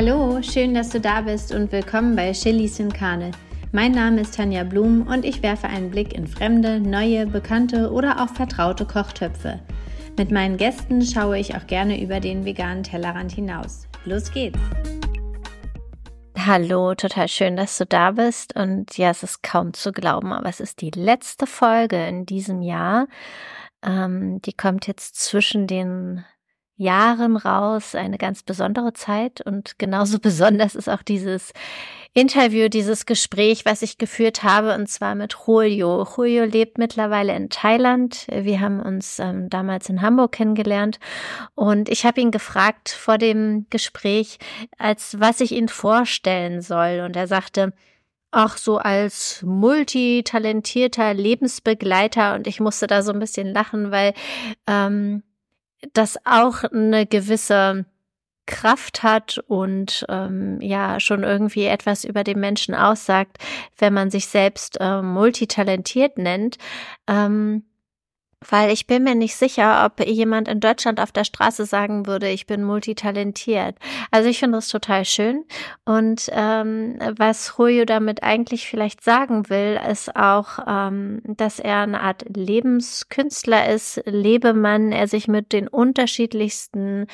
Hallo, schön, dass du da bist und willkommen bei Chilis in Karne. Mein Name ist Tanja Blum und ich werfe einen Blick in fremde, neue, bekannte oder auch vertraute Kochtöpfe. Mit meinen Gästen schaue ich auch gerne über den veganen Tellerrand hinaus. Los geht's! Hallo, total schön, dass du da bist. Und ja, es ist kaum zu glauben, aber es ist die letzte Folge in diesem Jahr. Ähm, die kommt jetzt zwischen den Jahren raus, eine ganz besondere Zeit und genauso besonders ist auch dieses Interview, dieses Gespräch, was ich geführt habe, und zwar mit Julio. Julio lebt mittlerweile in Thailand. Wir haben uns ähm, damals in Hamburg kennengelernt und ich habe ihn gefragt vor dem Gespräch, als was ich ihn vorstellen soll. Und er sagte, Ach, so als multitalentierter Lebensbegleiter und ich musste da so ein bisschen lachen, weil ähm, das auch eine gewisse Kraft hat und ähm, ja schon irgendwie etwas über den Menschen aussagt, wenn man sich selbst äh, multitalentiert nennt. Ähm, weil ich bin mir nicht sicher, ob jemand in Deutschland auf der Straße sagen würde, ich bin multitalentiert. Also ich finde das total schön. Und ähm, was Julio damit eigentlich vielleicht sagen will, ist auch, ähm, dass er eine Art Lebenskünstler ist, Lebemann, er sich mit den unterschiedlichsten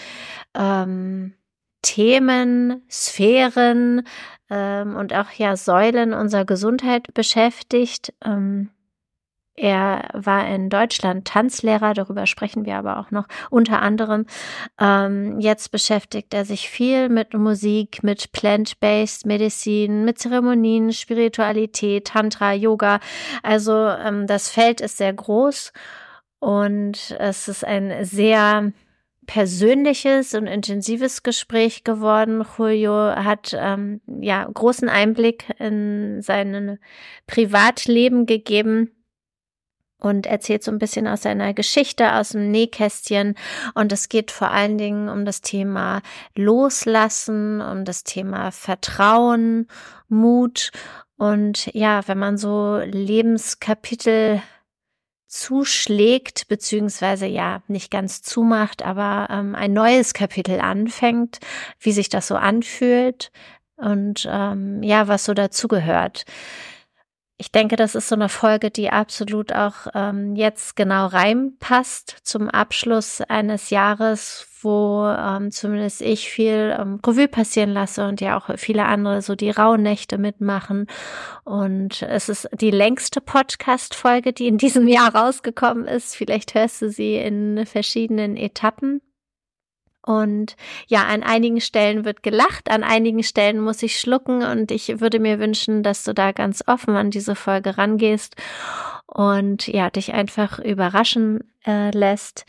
ähm, Themen, Sphären ähm, und auch ja Säulen unserer Gesundheit beschäftigt. Ähm, er war in Deutschland Tanzlehrer, darüber sprechen wir aber auch noch unter anderem. Ähm, jetzt beschäftigt er sich viel mit Musik, mit Plant-Based Medizin, mit Zeremonien, Spiritualität, Tantra, Yoga. Also ähm, das Feld ist sehr groß und es ist ein sehr persönliches und intensives Gespräch geworden. Julio hat ähm, ja großen Einblick in sein Privatleben gegeben und erzählt so ein bisschen aus seiner Geschichte, aus dem Nähkästchen. Und es geht vor allen Dingen um das Thema Loslassen, um das Thema Vertrauen, Mut. Und ja, wenn man so Lebenskapitel zuschlägt, beziehungsweise ja nicht ganz zumacht, aber ähm, ein neues Kapitel anfängt, wie sich das so anfühlt und ähm, ja, was so dazugehört ich denke, das ist so eine Folge, die absolut auch ähm, jetzt genau reinpasst zum Abschluss eines Jahres, wo ähm, zumindest ich viel ähm, Revue passieren lasse und ja auch viele andere so die Rauhnächte mitmachen. Und es ist die längste Podcast-Folge, die in diesem Jahr rausgekommen ist. Vielleicht hörst du sie in verschiedenen Etappen. Und ja, an einigen Stellen wird gelacht, an einigen Stellen muss ich schlucken und ich würde mir wünschen, dass du da ganz offen an diese Folge rangehst und ja, dich einfach überraschen äh, lässt.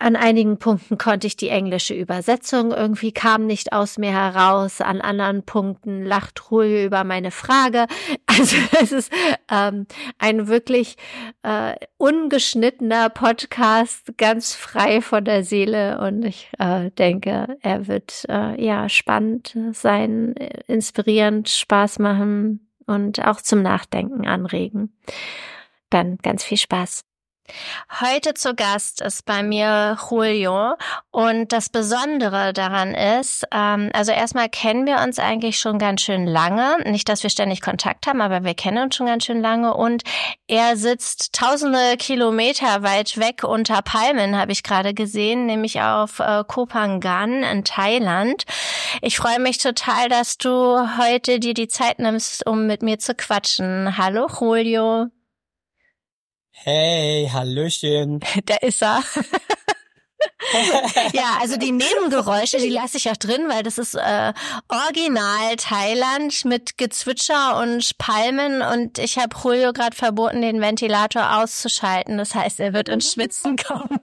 An einigen Punkten konnte ich die englische Übersetzung irgendwie kam nicht aus mir heraus. An anderen Punkten lacht Ruhe über meine Frage. Also es ist ähm, ein wirklich äh, ungeschnittener Podcast, ganz frei von der Seele. Und ich äh, denke, er wird äh, ja spannend sein, inspirierend, Spaß machen und auch zum Nachdenken anregen. Dann ganz viel Spaß. Heute zu Gast ist bei mir Julio und das Besondere daran ist, ähm, also erstmal kennen wir uns eigentlich schon ganz schön lange. Nicht, dass wir ständig Kontakt haben, aber wir kennen uns schon ganz schön lange und er sitzt tausende Kilometer weit weg unter Palmen, habe ich gerade gesehen, nämlich auf äh, Kopangan in Thailand. Ich freue mich total, dass du heute dir die Zeit nimmst, um mit mir zu quatschen. Hallo Julio. Hey, Hallöchen. Da ist er. ja, also die Nebengeräusche, die lasse ich auch drin, weil das ist äh, original Thailand mit Gezwitscher und Palmen und ich habe Julio gerade verboten, den Ventilator auszuschalten. Das heißt, er wird ins Schwitzen kommen.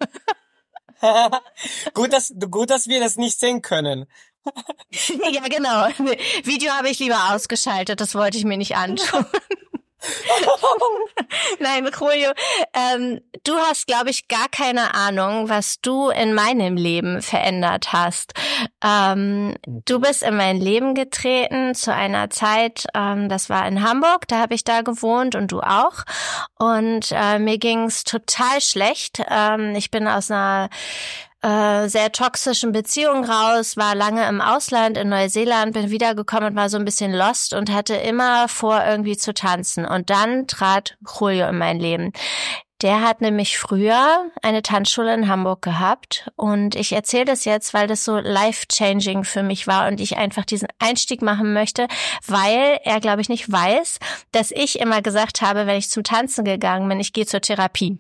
gut, dass, gut, dass wir das nicht sehen können. ja, genau. Video habe ich lieber ausgeschaltet, das wollte ich mir nicht anschauen. Nein, Julio, ähm, du hast, glaube ich, gar keine Ahnung, was du in meinem Leben verändert hast. Ähm, du bist in mein Leben getreten zu einer Zeit, ähm, das war in Hamburg, da habe ich da gewohnt und du auch. Und äh, mir ging's total schlecht. Ähm, ich bin aus einer äh, sehr toxischen Beziehung raus, war lange im Ausland in Neuseeland, bin wiedergekommen und war so ein bisschen lost und hatte immer vor, irgendwie zu tanzen. Und dann trat Julio in mein Leben. Der hat nämlich früher eine Tanzschule in Hamburg gehabt und ich erzähle das jetzt, weil das so life-changing für mich war und ich einfach diesen Einstieg machen möchte, weil er, glaube ich, nicht weiß, dass ich immer gesagt habe, wenn ich zum Tanzen gegangen bin, ich gehe zur Therapie.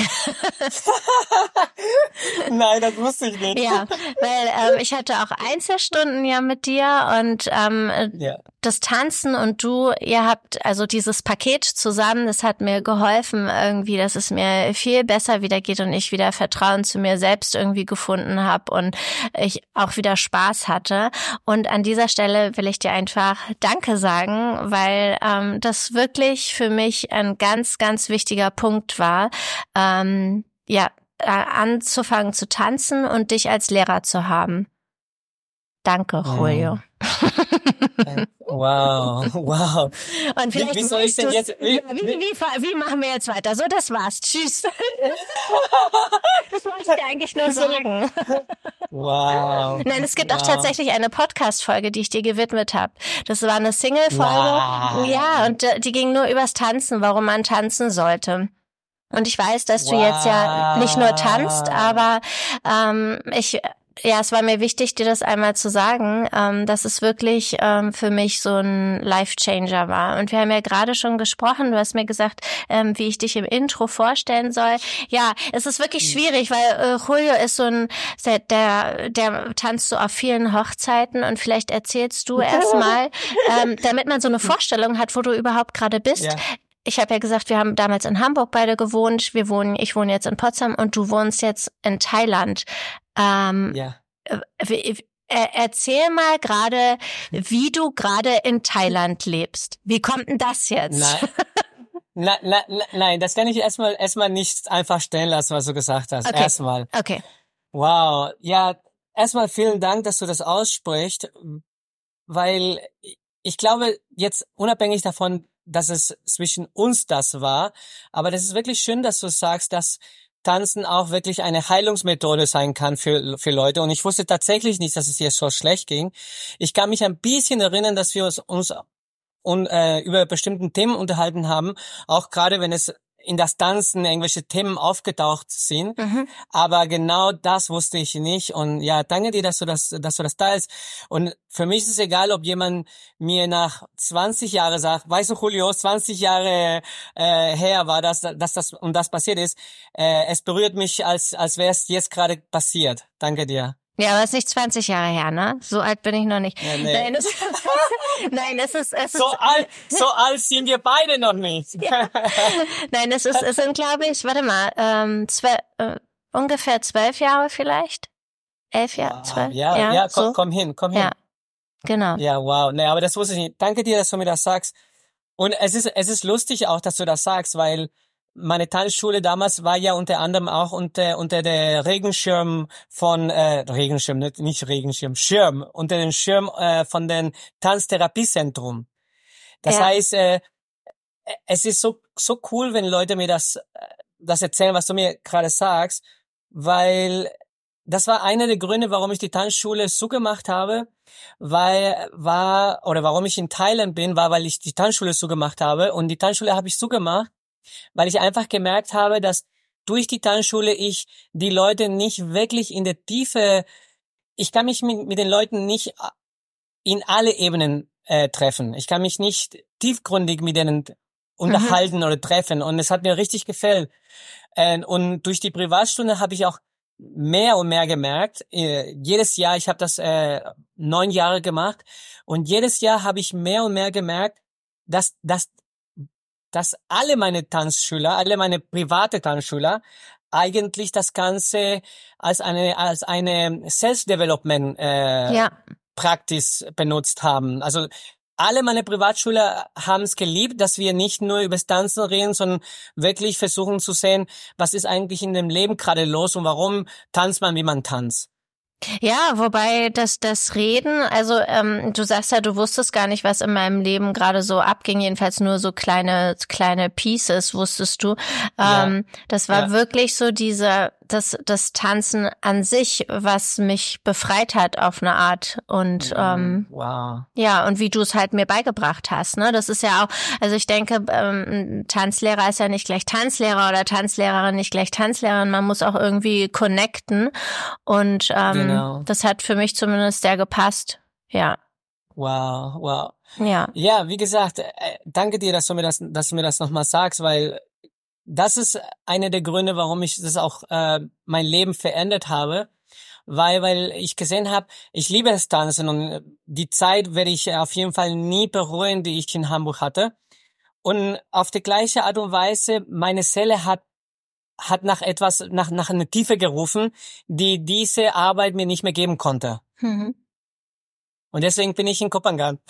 Nein, das wusste ich nicht. Ja, weil ähm, ich hatte auch Einzelstunden ja mit dir und ähm, ja. Das Tanzen und du, ihr habt also dieses Paket zusammen, das hat mir geholfen irgendwie, dass es mir viel besser wieder geht und ich wieder Vertrauen zu mir selbst irgendwie gefunden habe und ich auch wieder Spaß hatte. Und an dieser Stelle will ich dir einfach Danke sagen, weil ähm, das wirklich für mich ein ganz, ganz wichtiger Punkt war. Ähm, ja, äh, anzufangen zu tanzen und dich als Lehrer zu haben. Danke, Julio. Wow, wow. Und vielleicht wie, wie soll ich denn jetzt? Wie, wie, wie, wie, machen wir jetzt weiter? So, das war's. Tschüss. das wollte ich dir eigentlich nur sagen. Wow. Nein, es gibt wow. auch tatsächlich eine Podcast-Folge, die ich dir gewidmet habe. Das war eine Single-Folge. Wow. Ja, und äh, die ging nur übers Tanzen, warum man tanzen sollte. Und ich weiß, dass du wow. jetzt ja nicht nur tanzt, aber ähm, ich ja, es war mir wichtig, dir das einmal zu sagen, ähm, dass es wirklich ähm, für mich so ein Life-Changer war. Und wir haben ja gerade schon gesprochen, du hast mir gesagt, ähm, wie ich dich im Intro vorstellen soll. Ja, es ist wirklich mhm. schwierig, weil äh, Julio ist so ein, der, der tanzt so auf vielen Hochzeiten und vielleicht erzählst du erstmal, ähm, damit man so eine Vorstellung hat, wo du überhaupt gerade bist. Ja ich habe ja gesagt, wir haben damals in Hamburg beide gewohnt. Wir wohnen, ich wohne jetzt in Potsdam und du wohnst jetzt in Thailand. Ähm, ja. Äh, erzähl mal gerade, wie du gerade in Thailand lebst. Wie kommt denn das jetzt? Nein. Na, na, na, nein, das kann ich erstmal erstmal nicht einfach stellen lassen, was du gesagt hast. Okay. Erstmal. Okay. Wow. Ja, erstmal vielen Dank, dass du das aussprichst, weil ich glaube, jetzt unabhängig davon, dass es zwischen uns das war. Aber das ist wirklich schön, dass du sagst, dass Tanzen auch wirklich eine Heilungsmethode sein kann für, für Leute. Und ich wusste tatsächlich nicht, dass es dir so schlecht ging. Ich kann mich ein bisschen erinnern, dass wir uns, uns und, äh, über bestimmten Themen unterhalten haben, auch gerade wenn es in das Tanzen irgendwelche Themen aufgetaucht sind. Mhm. Aber genau das wusste ich nicht. Und ja, danke dir, dass du das, dass du das teilst. Und für mich ist es egal, ob jemand mir nach 20 Jahren sagt, weißt du, Julio, 20 Jahre äh, her war das, dass das und das passiert ist. Äh, es berührt mich, als, als wäre es jetzt gerade passiert. Danke dir. Ja, aber es ist nicht 20 Jahre her, ne? So alt bin ich noch nicht. Ja, nee. Nein, es, nein, es ist, es ist so alt, so alt sind wir beide noch nicht. Ja. Nein, es ist, es sind, glaube ich, warte mal, ähm, zwölf, äh, ungefähr zwölf Jahre vielleicht, elf Jahre, zwölf. Ja, ja, ja so. komm, komm, hin, komm hin. Ja, genau. Ja, wow. Nee, aber das wusste ich nicht. Danke dir, dass du mir das sagst. Und es ist, es ist lustig auch, dass du das sagst, weil meine Tanzschule damals war ja unter anderem auch unter unter der Regenschirm von äh, Regenschirm nicht, nicht Regenschirm Schirm unter den Schirm äh, von den Tanztherapiezentrum. Das ja. heißt, äh, es ist so so cool, wenn Leute mir das das erzählen, was du mir gerade sagst, weil das war einer der Gründe, warum ich die Tanzschule zugemacht habe, weil war oder warum ich in Thailand bin, war, weil ich die Tanzschule zugemacht habe und die Tanzschule habe ich zugemacht, weil ich einfach gemerkt habe, dass durch die Tanzschule ich die Leute nicht wirklich in der Tiefe, ich kann mich mit, mit den Leuten nicht äh, in alle Ebenen äh, treffen. Ich kann mich nicht tiefgründig mit denen unterhalten mhm. oder treffen und es hat mir richtig gefällt. Äh, und durch die Privatstunde habe ich auch mehr und mehr gemerkt. Äh, jedes Jahr, ich habe das äh, neun Jahre gemacht und jedes Jahr habe ich mehr und mehr gemerkt, dass, dass dass alle meine Tanzschüler, alle meine private Tanzschüler eigentlich das Ganze als eine als eine Self-Development äh, ja. Practice benutzt haben. Also alle meine Privatschüler haben es geliebt, dass wir nicht nur über das Tanzen reden, sondern wirklich versuchen zu sehen, was ist eigentlich in dem Leben gerade los und warum tanzt man, wie man tanzt. Ja, wobei das das Reden, also ähm, du sagst ja, du wusstest gar nicht, was in meinem Leben gerade so abging, jedenfalls nur so kleine kleine Pieces wusstest du. Ähm, ja. Das war ja. wirklich so dieser das, das Tanzen an sich, was mich befreit hat auf eine Art und Mhm. ähm, Wow. ja und wie du es halt mir beigebracht hast, ne? Das ist ja auch, also ich denke, ähm, Tanzlehrer ist ja nicht gleich Tanzlehrer oder Tanzlehrerin nicht gleich Tanzlehrerin. Man muss auch irgendwie connecten und ähm, Genau. das hat für mich zumindest sehr gepasst. Ja, Wow, wow. ja. Ja, wie gesagt, äh, danke dir, dass du mir das, dass du mir das nochmal sagst, weil das ist einer der Gründe, warum ich das auch äh, mein Leben verändert habe, weil weil ich gesehen habe, ich liebe das Tanzen und äh, die Zeit werde ich auf jeden Fall nie bereuen, die ich in Hamburg hatte. Und auf die gleiche Art und Weise, meine Seele hat hat nach etwas, nach nach einer Tiefe gerufen, die diese Arbeit mir nicht mehr geben konnte. Mhm. Und deswegen bin ich in Kopangan.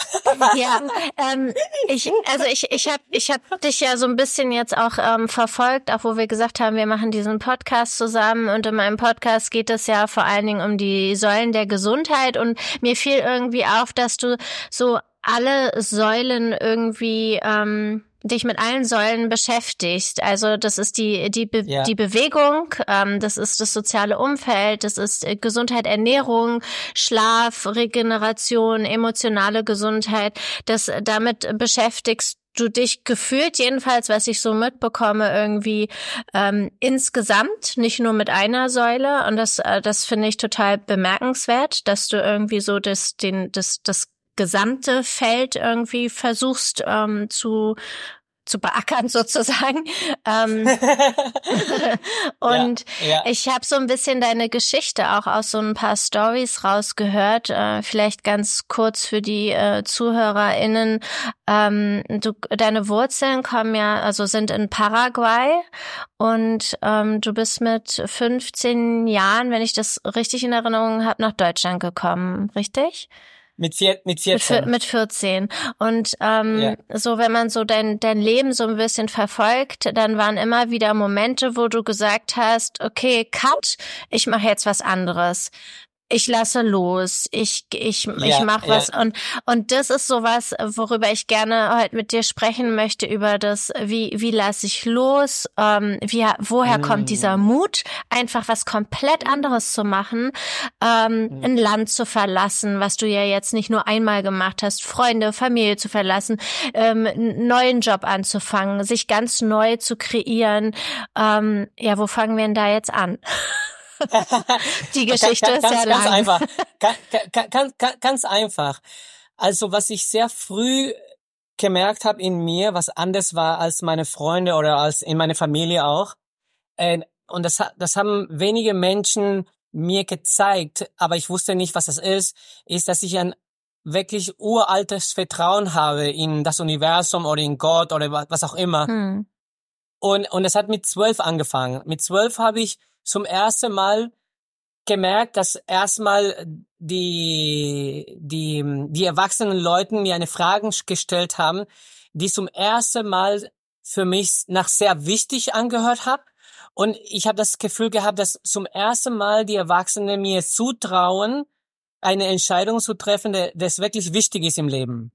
Ja, ähm, ich, also ich, ich habe ich hab dich ja so ein bisschen jetzt auch ähm, verfolgt, auch wo wir gesagt haben, wir machen diesen Podcast zusammen und in meinem Podcast geht es ja vor allen Dingen um die Säulen der Gesundheit und mir fiel irgendwie auf, dass du so alle Säulen irgendwie ähm, dich mit allen Säulen beschäftigst. Also das ist die die Be Ja. die Bewegung, ähm, das ist das soziale Umfeld, das ist äh, Gesundheit, Ernährung, Schlaf, Regeneration, emotionale Gesundheit. Das damit beschäftigst du dich gefühlt jedenfalls, was ich so mitbekomme, irgendwie ähm, insgesamt, nicht nur mit einer Säule. Und das, äh, das finde ich total bemerkenswert, dass du irgendwie so das, den, das, das gesamte Feld irgendwie versuchst ähm, zu zu beackern sozusagen. Ähm, und ja, ja. ich habe so ein bisschen deine Geschichte auch aus so ein paar Stories rausgehört. Äh, vielleicht ganz kurz für die äh, ZuhörerInnen. Ähm, du, deine Wurzeln kommen ja, also sind in Paraguay und ähm, du bist mit 15 Jahren, wenn ich das richtig in Erinnerung habe, nach Deutschland gekommen, richtig? Mit, vier, mit Mit, 14. vier- mit 14. Und ähm, Ja. so, wenn man so dein, dein Leben so ein bisschen verfolgt, dann waren immer wieder Momente, wo du gesagt hast, okay, cut, ich mache jetzt was anderes. Ich lasse los, ich ich ich Ja, mach ja. was und und das ist sowas, worüber ich gerne heute mit dir sprechen möchte über das, wie wie lasse ich los, ähm, wie woher Mm. kommt dieser Mut, einfach was komplett anderes zu machen, ähm, Mm. ein Land zu verlassen, was du ja jetzt nicht nur einmal gemacht hast, Freunde, Familie zu verlassen, ähm, einen neuen Job anzufangen, sich ganz neu zu kreieren. Ähm, ja, wo fangen wir denn da jetzt an? Die Geschichte Ganz- ist ja ganz, ganz lang. einfach. Ganz, ganz, ganz, einfach. Also was ich sehr früh gemerkt habe in mir, was anders war als meine Freunde oder als in meiner Familie auch. Äh, und das, das haben wenige Menschen mir gezeigt, aber ich wusste nicht, was das ist, ist, dass ich ein wirklich uraltes Vertrauen habe in das Universum oder in Gott oder wa- was auch immer. Hm. Und, und es hat mit zwölf angefangen. Mit zwölf habe ich zum ersten Mal gemerkt, dass erstmal die, die, die erwachsenen Leuten mir eine Frage gestellt haben, die zum ersten Mal für mich nach sehr wichtig angehört habe. Und ich habe das Gefühl gehabt, dass zum ersten Mal die Erwachsenen mir zutrauen, eine Entscheidung zu treffen, das wirklich wichtig ist im Leben.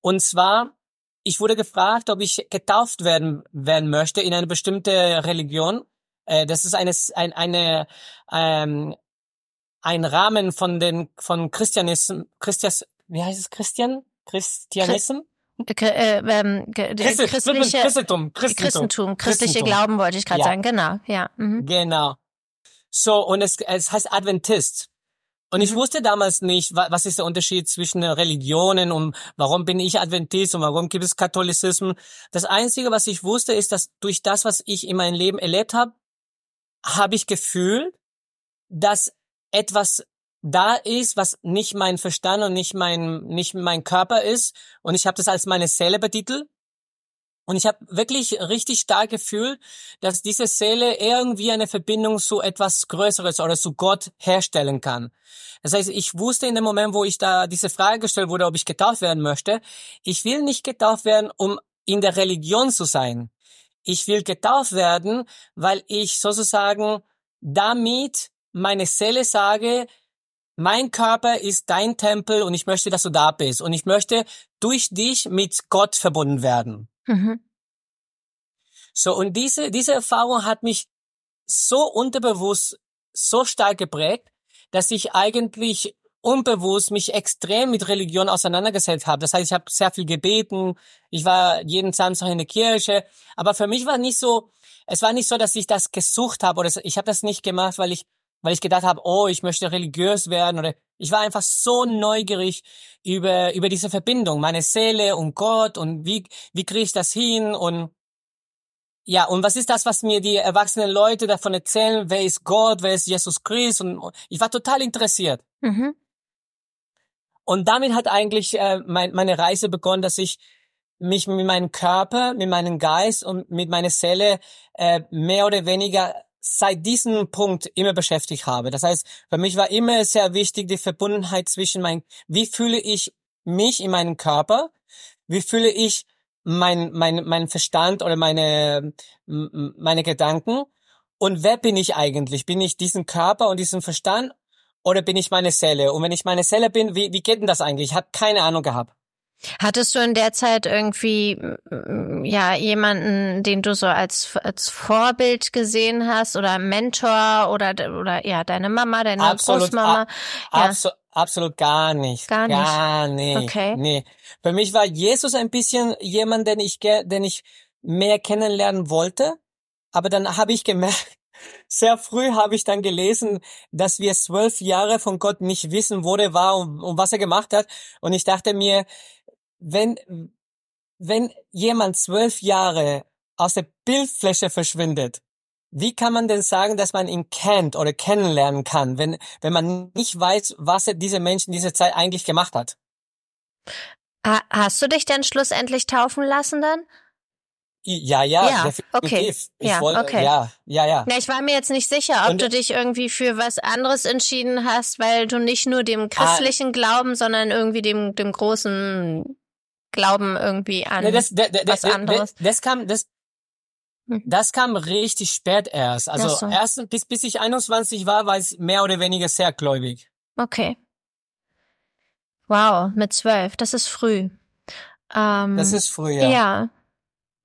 Und zwar, ich wurde gefragt, ob ich getauft werden, werden möchte in eine bestimmte Religion. Äh, das ist eine, ein, eine, ähm, ein Rahmen von den, von Christianism, Christias, wie heißt es, Christian? Christianism? Ge- äh, ähm, Christi- christliche Christentum, Christentum. Christentum, christliche Christentum. Glauben wollte ich gerade Ja. sagen, genau, ja. Mhm. Genau. So, und es, es heißt Adventist. Und ich Mhm. wusste damals nicht, wa- was ist der Unterschied zwischen Religionen und warum bin ich Adventist und warum gibt es Katholizismus. Das Einzige, was ich wusste, ist, dass durch das, was ich in meinem Leben erlebt habe, habe ich gefühlt, dass etwas da ist, was nicht mein Verstand und nicht mein, nicht mein Körper ist. Und ich habe das als meine Seele betitelt. Und ich habe wirklich richtig stark gefühlt, dass diese Seele irgendwie eine Verbindung zu etwas Größeres oder zu Gott herstellen kann. Das heißt, ich wusste in dem Moment, wo ich da diese Frage gestellt wurde, ob ich getauft werden möchte, ich will nicht getauft werden, um in der Religion zu sein. Ich will getauft werden, weil ich sozusagen damit meine Seele sage, mein Körper ist dein Tempel und ich möchte, dass du da bist. Und ich möchte durch dich mit Gott verbunden werden. Mhm. So, und diese, diese Erfahrung hat mich so unterbewusst so stark geprägt, dass ich eigentlich unbewusst mich extrem mit Religion auseinandergesetzt habe. Das heißt, ich habe sehr viel gebeten, ich war jeden Samstag in der Kirche, aber für mich war nicht so, es war nicht so, dass ich das gesucht habe oder ich habe das nicht gemacht, weil ich weil ich gedacht habe, oh, ich möchte religiös werden oder ich war einfach so neugierig über über diese Verbindung, meine Seele und Gott und wie wie kriege ich das hin und ja, und was ist das, was mir die erwachsenen Leute davon erzählen? Wer ist Gott? Wer ist Jesus Christus? Und ich war total interessiert. Mhm. Und damit hat eigentlich äh, mein, meine Reise begonnen, dass ich mich mit meinem Körper, mit meinem Geist und mit meiner Seele äh, mehr oder weniger seit diesem Punkt immer beschäftigt habe. Das heißt, für mich war immer sehr wichtig die Verbundenheit zwischen mein, wie fühle ich mich in meinem Körper, wie fühle ich mein, mein, mein Verstand oder meine, meine Gedanken und wer bin ich eigentlich? Bin ich diesen Körper und diesen Verstand oder bin ich meine Seele? Und wenn ich meine Seele bin, wie, wie geht denn das eigentlich? Ich habe keine Ahnung gehabt. Hattest du in der Zeit irgendwie ja jemanden, den du so als als Vorbild gesehen hast oder Mentor oder oder ja deine Mama, deine absolut, Großmama? Ab, ja. abso absolut gar nicht. Gar nicht. Gar nicht. Okay. Nee. Für mich war Jesus ein bisschen jemand, den ich den ich mehr kennenlernen wollte, aber dann habe ich gemerkt, sehr früh habe ich dann gelesen, dass wir zwölf Jahre von Gott nicht wissen, wo der war und, und was er gemacht hat. Und ich dachte mir, wenn, wenn jemand zwölf Jahre aus der Bildfläche verschwindet, wie kann man denn sagen, dass man ihn kennt oder kennenlernen kann, wenn, wenn man nicht weiß, was er diese Menschen diese Zeit eigentlich gemacht hat? Hast du dich denn schlussendlich taufen lassen dann? Ja, ja, ja okay. Ich ja, wollte, okay. ja, ja, ja. Na, ich war mir jetzt nicht sicher, ob Und, du dich irgendwie für was anderes entschieden hast, weil du nicht nur dem ah. christlichen ah, Glauben, sondern irgendwie dem, dem großen Glauben irgendwie an ne, das, das, das, was anderes. Das, das kam, das, hm. das kam richtig spät erst. Also so. erst bis, bis ich 21 war, war ich mehr oder weniger sehr gläubig. Okay. Wow, mit zwölf, das ist früh. Ähm, das ist früh, ja. Ja.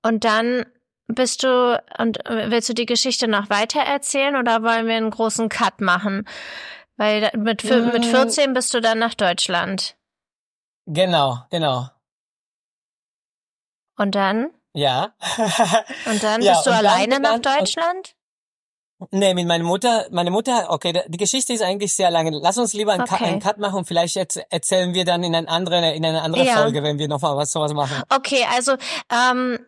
Und dann bist du, und äh, willst du die Geschichte noch weiter erzählen oder wollen wir einen großen Cut machen? Weil mit, mm. mit 14 bist du dann nach Deutschland. Genau, genau. Und dann? Ja. und dann ja, bist du alleine dann, nach Deutschland? Nee, mit meiner Mutter, meine Mutter, okay, die Geschichte ist eigentlich sehr lange. Lass uns lieber einen, okay. Cut, einen Cut machen und vielleicht erzählen wir dann in einer anderen, in einer anderen ja. Folge, wenn wir noch mal was sowas machen. Okay, also ähm,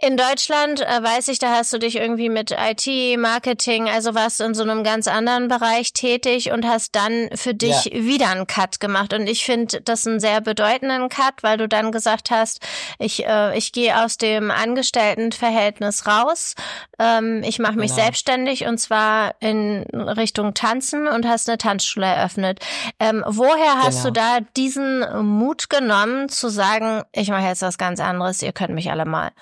in Deutschland äh, weiß ich, da hast du dich irgendwie mit IT, Marketing, also warst du in so einem ganz anderen Bereich tätig und hast dann für dich ja. wieder einen Cut gemacht. Und ich finde das einen sehr bedeutenden Cut, weil du dann gesagt hast, ich, äh, ich gehe aus dem Angestelltenverhältnis raus, ähm, ich mache mich genau. selbstständig und zwar in Richtung Tanzen und hast eine Tanzschule eröffnet. Ähm, woher hast genau. du da diesen Mut genommen zu sagen, ich mache jetzt was ganz anderes, ihr könnt mich alle mal?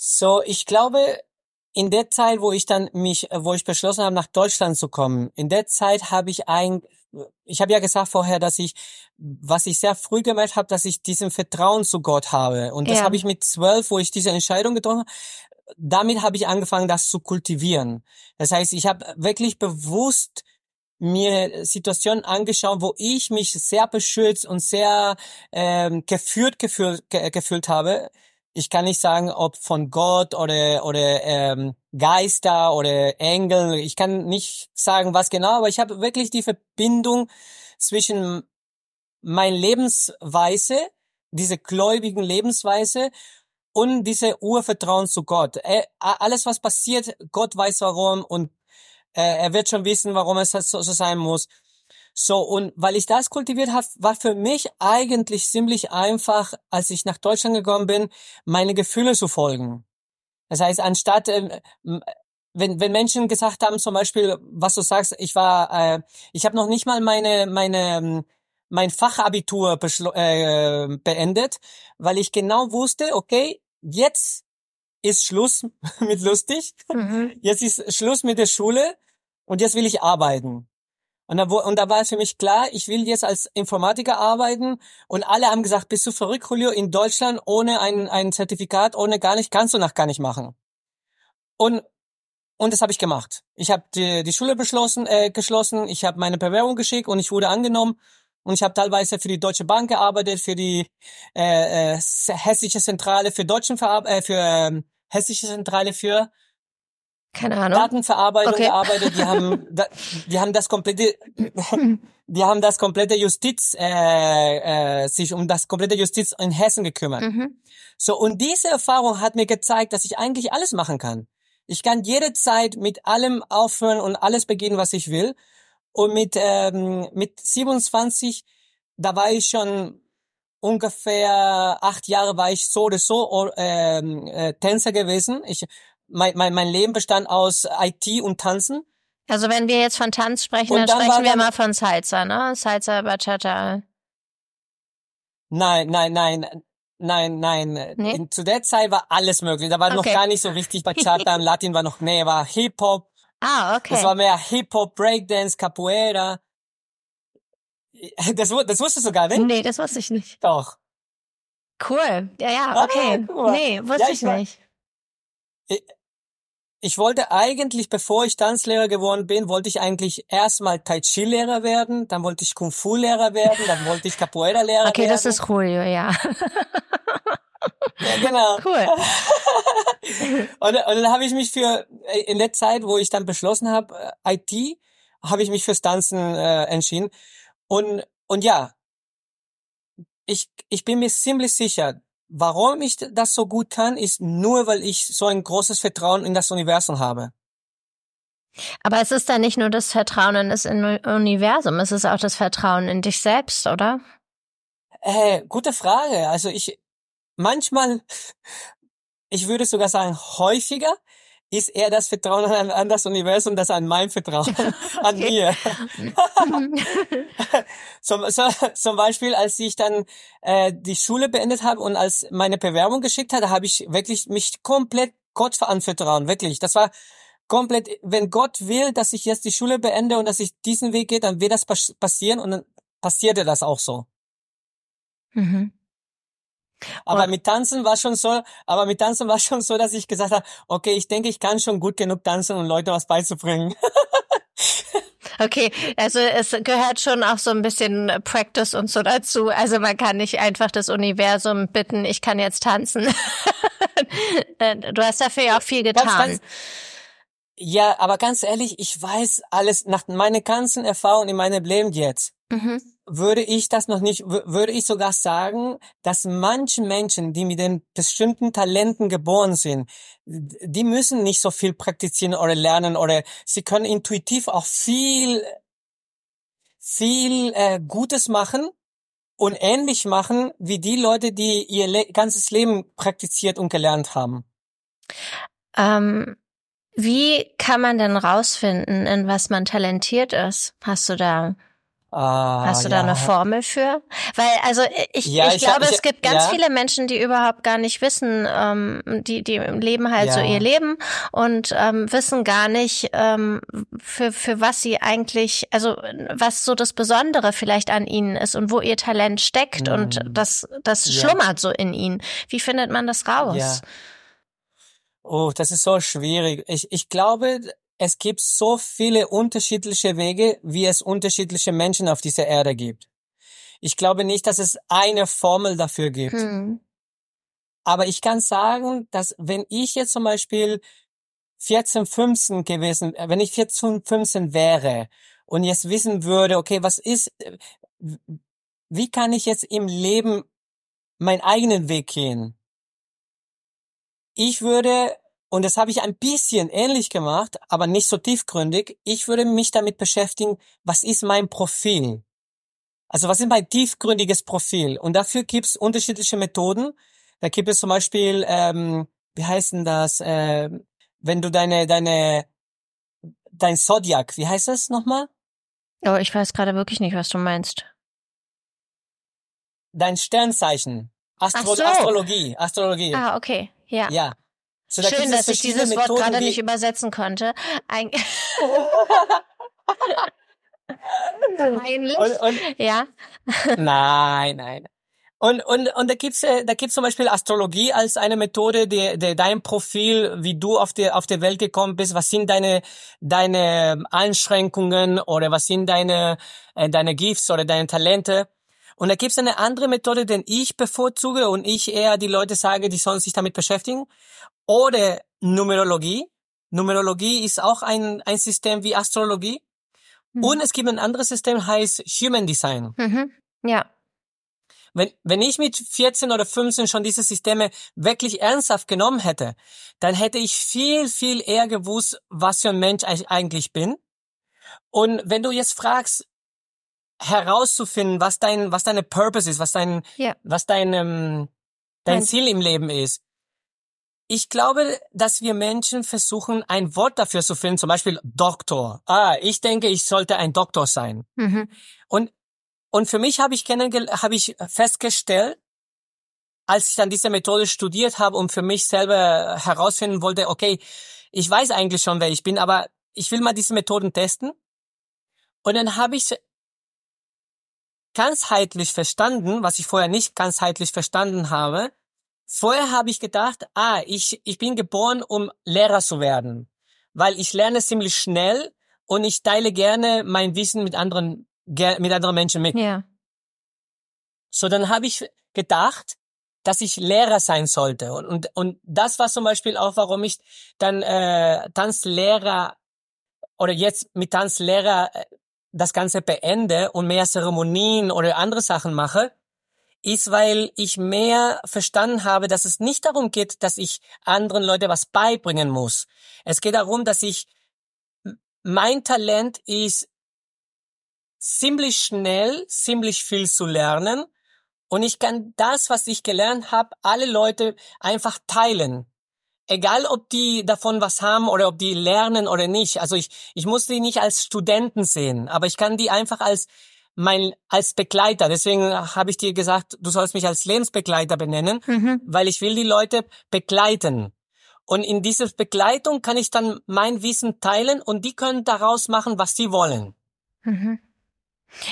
So, ich glaube, in der Zeit, wo ich dann mich, wo ich beschlossen habe, nach Deutschland zu kommen, in der Zeit habe ich ein, ich habe ja gesagt vorher, dass ich, was ich sehr früh gemerkt habe, dass ich diesen Vertrauen zu Gott habe. Und das ja. habe ich mit zwölf, wo ich diese Entscheidung getroffen habe, damit habe ich angefangen, das zu kultivieren. Das heißt, ich habe wirklich bewusst mir Situationen angeschaut, wo ich mich sehr beschützt und sehr ähm, geführt gefühlt, ge gefühlt habe ich kann nicht sagen, ob von Gott oder oder ähm, Geister oder Engel. Ich kann nicht sagen, was genau, aber ich habe wirklich die Verbindung zwischen mein Lebensweise, diese gläubigen Lebensweise und diese Urvertrauen zu Gott. Er, alles, was passiert, Gott weiß warum und äh, er wird schon wissen, warum es so sein muss. So, und weil ich das kultiviert habe, war für mich eigentlich ziemlich einfach, als ich nach Deutschland gekommen bin, meine Gefühle zu folgen. Das heißt, anstatt, äh, wenn, wenn Menschen gesagt haben, zum Beispiel, was du sagst, ich war, äh, ich habe noch nicht mal meine, meine, ähm, mein Fachabitur äh, beendet, weil ich genau wusste, okay, jetzt ist Schluss mit lustig, mhm. jetzt ist Schluss mit der Schule und jetzt will ich arbeiten. Und da, und da war es für mich klar, ich will jetzt als Informatiker arbeiten. Und alle haben gesagt, bist du verrückt, Julio, in Deutschland ohne ein, ein Zertifikat, ohne gar nicht, kannst du nach gar nicht machen. Und und das habe ich gemacht. Ich habe die, die Schule beschlossen, äh, geschlossen, ich habe meine Bewerbung geschickt und ich wurde angenommen. Und ich habe teilweise für die Deutsche Bank gearbeitet, für die äh, äh, hessische Zentrale für deutschen Verab äh, für äh, hessische Zentrale für keine Ahnung. Datenverarbeitung okay. gearbeitet. Die haben, die haben das komplette, die haben das komplette Justiz, äh, äh, sich um das komplette Justiz in Hessen gekümmert. Mhm. So und diese Erfahrung hat mir gezeigt, dass ich eigentlich alles machen kann. Ich kann jederzeit mit allem aufhören und alles beginnen, was ich will. Und mit ähm, mit 27, da war ich schon ungefähr acht Jahre war ich so oder so ähm, äh, Tänzer gewesen. Ich mein, mein, mein Leben bestand aus IT und Tanzen. Also wenn wir jetzt von Tanz sprechen, dann, dann sprechen wir mal von Salsa, ne? Salsa, Bachata. Nein, nein, nein, nein, nein. Nee? In, zu der Zeit war alles möglich. Da war okay. noch gar nicht so richtig Bachata, Latin war noch, nee, war Hip-Hop. Ah, okay. Das war mehr Hip-Hop, Breakdance, Capoeira. Das, das wusstest du gar nicht? Nee, das wusste ich nicht. Doch. Cool. Ja, ja, okay. Ah, nee, wusste ja, ich, ich nicht. Ich, ich wollte eigentlich, bevor ich Tanzlehrer geworden bin, wollte ich eigentlich erstmal Tai Chi Lehrer werden, dann wollte ich Kung Fu Lehrer werden, dann wollte ich Capoeira Lehrer okay, werden. Okay, das ist cool, ja. ja genau. Cool. und, und dann habe ich mich für in der Zeit, wo ich dann beschlossen habe, äh, IT, habe ich mich fürs Tanzen äh, entschieden. Und und ja, ich ich bin mir ziemlich sicher, Warum ich das so gut kann, ist nur, weil ich so ein großes Vertrauen in das Universum habe. Aber es ist da nicht nur das Vertrauen in das Universum, es ist auch das Vertrauen in dich selbst, oder? Äh, gute Frage. Also ich manchmal, ich würde sogar sagen häufiger, ist eher das Vertrauen an, an das Universum, das an mein Vertrauen, an mir. zum, so, zum Beispiel, als ich dann äh, die Schule beendet habe und als meine Bewerbung geschickt hatte, habe ich wirklich mich komplett Gott anvertrauen, wirklich. Das war komplett, wenn Gott will, dass ich jetzt die Schule beende und dass ich diesen Weg gehe, dann wird das passieren und dann passierte das auch so. Mhm. Aber mit Tanzen war schon so, aber mit Tanzen war schon so, dass ich gesagt habe, okay, ich denke, ich kann schon gut genug tanzen, um Leute was beizubringen. Okay, also es gehört schon auch so ein bisschen Practice und so dazu. Also man kann nicht einfach das Universum bitten, ich kann jetzt tanzen. du hast dafür ja auch viel getan. Ganz, ganz, ja, aber ganz ehrlich, ich weiß alles nach meinen ganzen Erfahrungen in meinem Leben jetzt. Mhm würde ich das noch nicht, würde ich sogar sagen, dass manche Menschen, die mit den bestimmten Talenten geboren sind, die müssen nicht so viel praktizieren oder lernen oder sie können intuitiv auch viel, viel äh, Gutes machen und ähnlich machen wie die Leute, die ihr Le ganzes Leben praktiziert und gelernt haben. Ähm, wie kann man denn rausfinden, in was man talentiert ist? Hast du da Ah, Hast du ja. da eine Formel für? Weil, also ich, ja, ich, ich glaube, ich, es gibt ganz ja. viele Menschen, die überhaupt gar nicht wissen, ähm, die, die leben halt so ihr Leben und ähm, wissen gar nicht, ähm, für, für was sie eigentlich, also was so das Besondere vielleicht an ihnen ist und wo ihr Talent steckt mhm. und das, das schlummert so in ihnen. Wie findet man das raus? Oh, das ist so schwierig. Ich, ich glaube, es gibt so viele unterschiedliche Wege, wie es unterschiedliche Menschen auf dieser Erde gibt. Ich glaube nicht, dass es eine Formel dafür gibt. Hm. Aber ich kann sagen, dass wenn ich jetzt zum Beispiel 14, 15 gewesen, äh, wenn ich 14, 15 wäre und jetzt wissen würde, okay, was ist, wie kann ich jetzt im Leben meinen eigenen Weg gehen? Ich würde und das habe ich ein bisschen ähnlich gemacht, aber nicht so tiefgründig. Ich würde mich damit beschäftigen, was ist mein Profil? Also was ist mein tiefgründiges Profil? Und dafür gibt es unterschiedliche Methoden. Da gibt es zum Beispiel, ähm, wie heißt denn das, äh, wenn du deine, deine, dein Zodiac, wie heißt das nochmal? Oh, ich weiß gerade wirklich nicht, was du meinst. Dein Sternzeichen. Astro so. Astrologie. Astrologie. Ah, okay. Ja. Ja. So, da Schön, dass ich dieses Methoden, Wort gerade nicht übersetzen konnte. Ein Peinlich. Und, und, ja. Nein, nein. Und, und, und da gibt's äh, da gibt's zum Beispiel Astrologie als eine Methode, die, die dein Profil, wie du auf die, auf die Welt gekommen bist, was sind deine, deine Einschränkungen oder was sind deine, äh, deine Gifts oder deine Talente. Und da gibt's eine andere Methode, den ich bevorzuge und ich eher die Leute sage, die sollen sich damit beschäftigen. Oder Numerologie. Numerologie ist auch ein, ein System wie Astrologie. Mhm. Und es gibt ein anderes System, heißt Human Design. Mhm. Ja. Wenn, wenn ich mit 14 oder 15 schon diese Systeme wirklich ernsthaft genommen hätte, dann hätte ich viel, viel eher gewusst, was für ein Mensch ich eigentlich bin. Und wenn du jetzt fragst, herauszufinden, was dein, was deine Purpose ist, was dein, ja. was dein, ähm, dein Ziel im Leben ist. Ich glaube, dass wir Menschen versuchen, ein Wort dafür zu finden, zum Beispiel Doktor. Ah, ich denke, ich sollte ein Doktor sein. Mhm. Und und für mich habe ich habe ich festgestellt, als ich dann diese Methode studiert habe und für mich selber herausfinden wollte, okay, ich weiß eigentlich schon, wer ich bin, aber ich will mal diese Methoden testen. Und dann habe ich ganzheitlich verstanden, was ich vorher nicht ganzheitlich verstanden habe. Vorher habe ich gedacht, ah, ich, ich bin geboren, um Lehrer zu werden, weil ich lerne ziemlich schnell und ich teile gerne mein Wissen mit anderen mit anderen Menschen mit. Ja. So, dann habe ich gedacht, dass ich Lehrer sein sollte. Und, und, und das war zum Beispiel auch, warum ich dann äh, Tanzlehrer oder jetzt mit Tanzlehrer äh, das Ganze beende und mehr Zeremonien oder andere Sachen mache, ist, weil ich mehr verstanden habe, dass es nicht darum geht, dass ich anderen Leute was beibringen muss. Es geht darum, dass ich mein Talent ist, ziemlich schnell, ziemlich viel zu lernen und ich kann das, was ich gelernt habe, alle Leute einfach teilen. Egal, ob die davon was haben oder ob die lernen oder nicht. Also ich, ich muss die nicht als Studenten sehen, aber ich kann die einfach als mein als Begleiter. Deswegen habe ich dir gesagt, du sollst mich als Lebensbegleiter benennen, mhm. weil ich will die Leute begleiten. Und in dieser Begleitung kann ich dann mein Wissen teilen und die können daraus machen, was sie wollen. Mhm.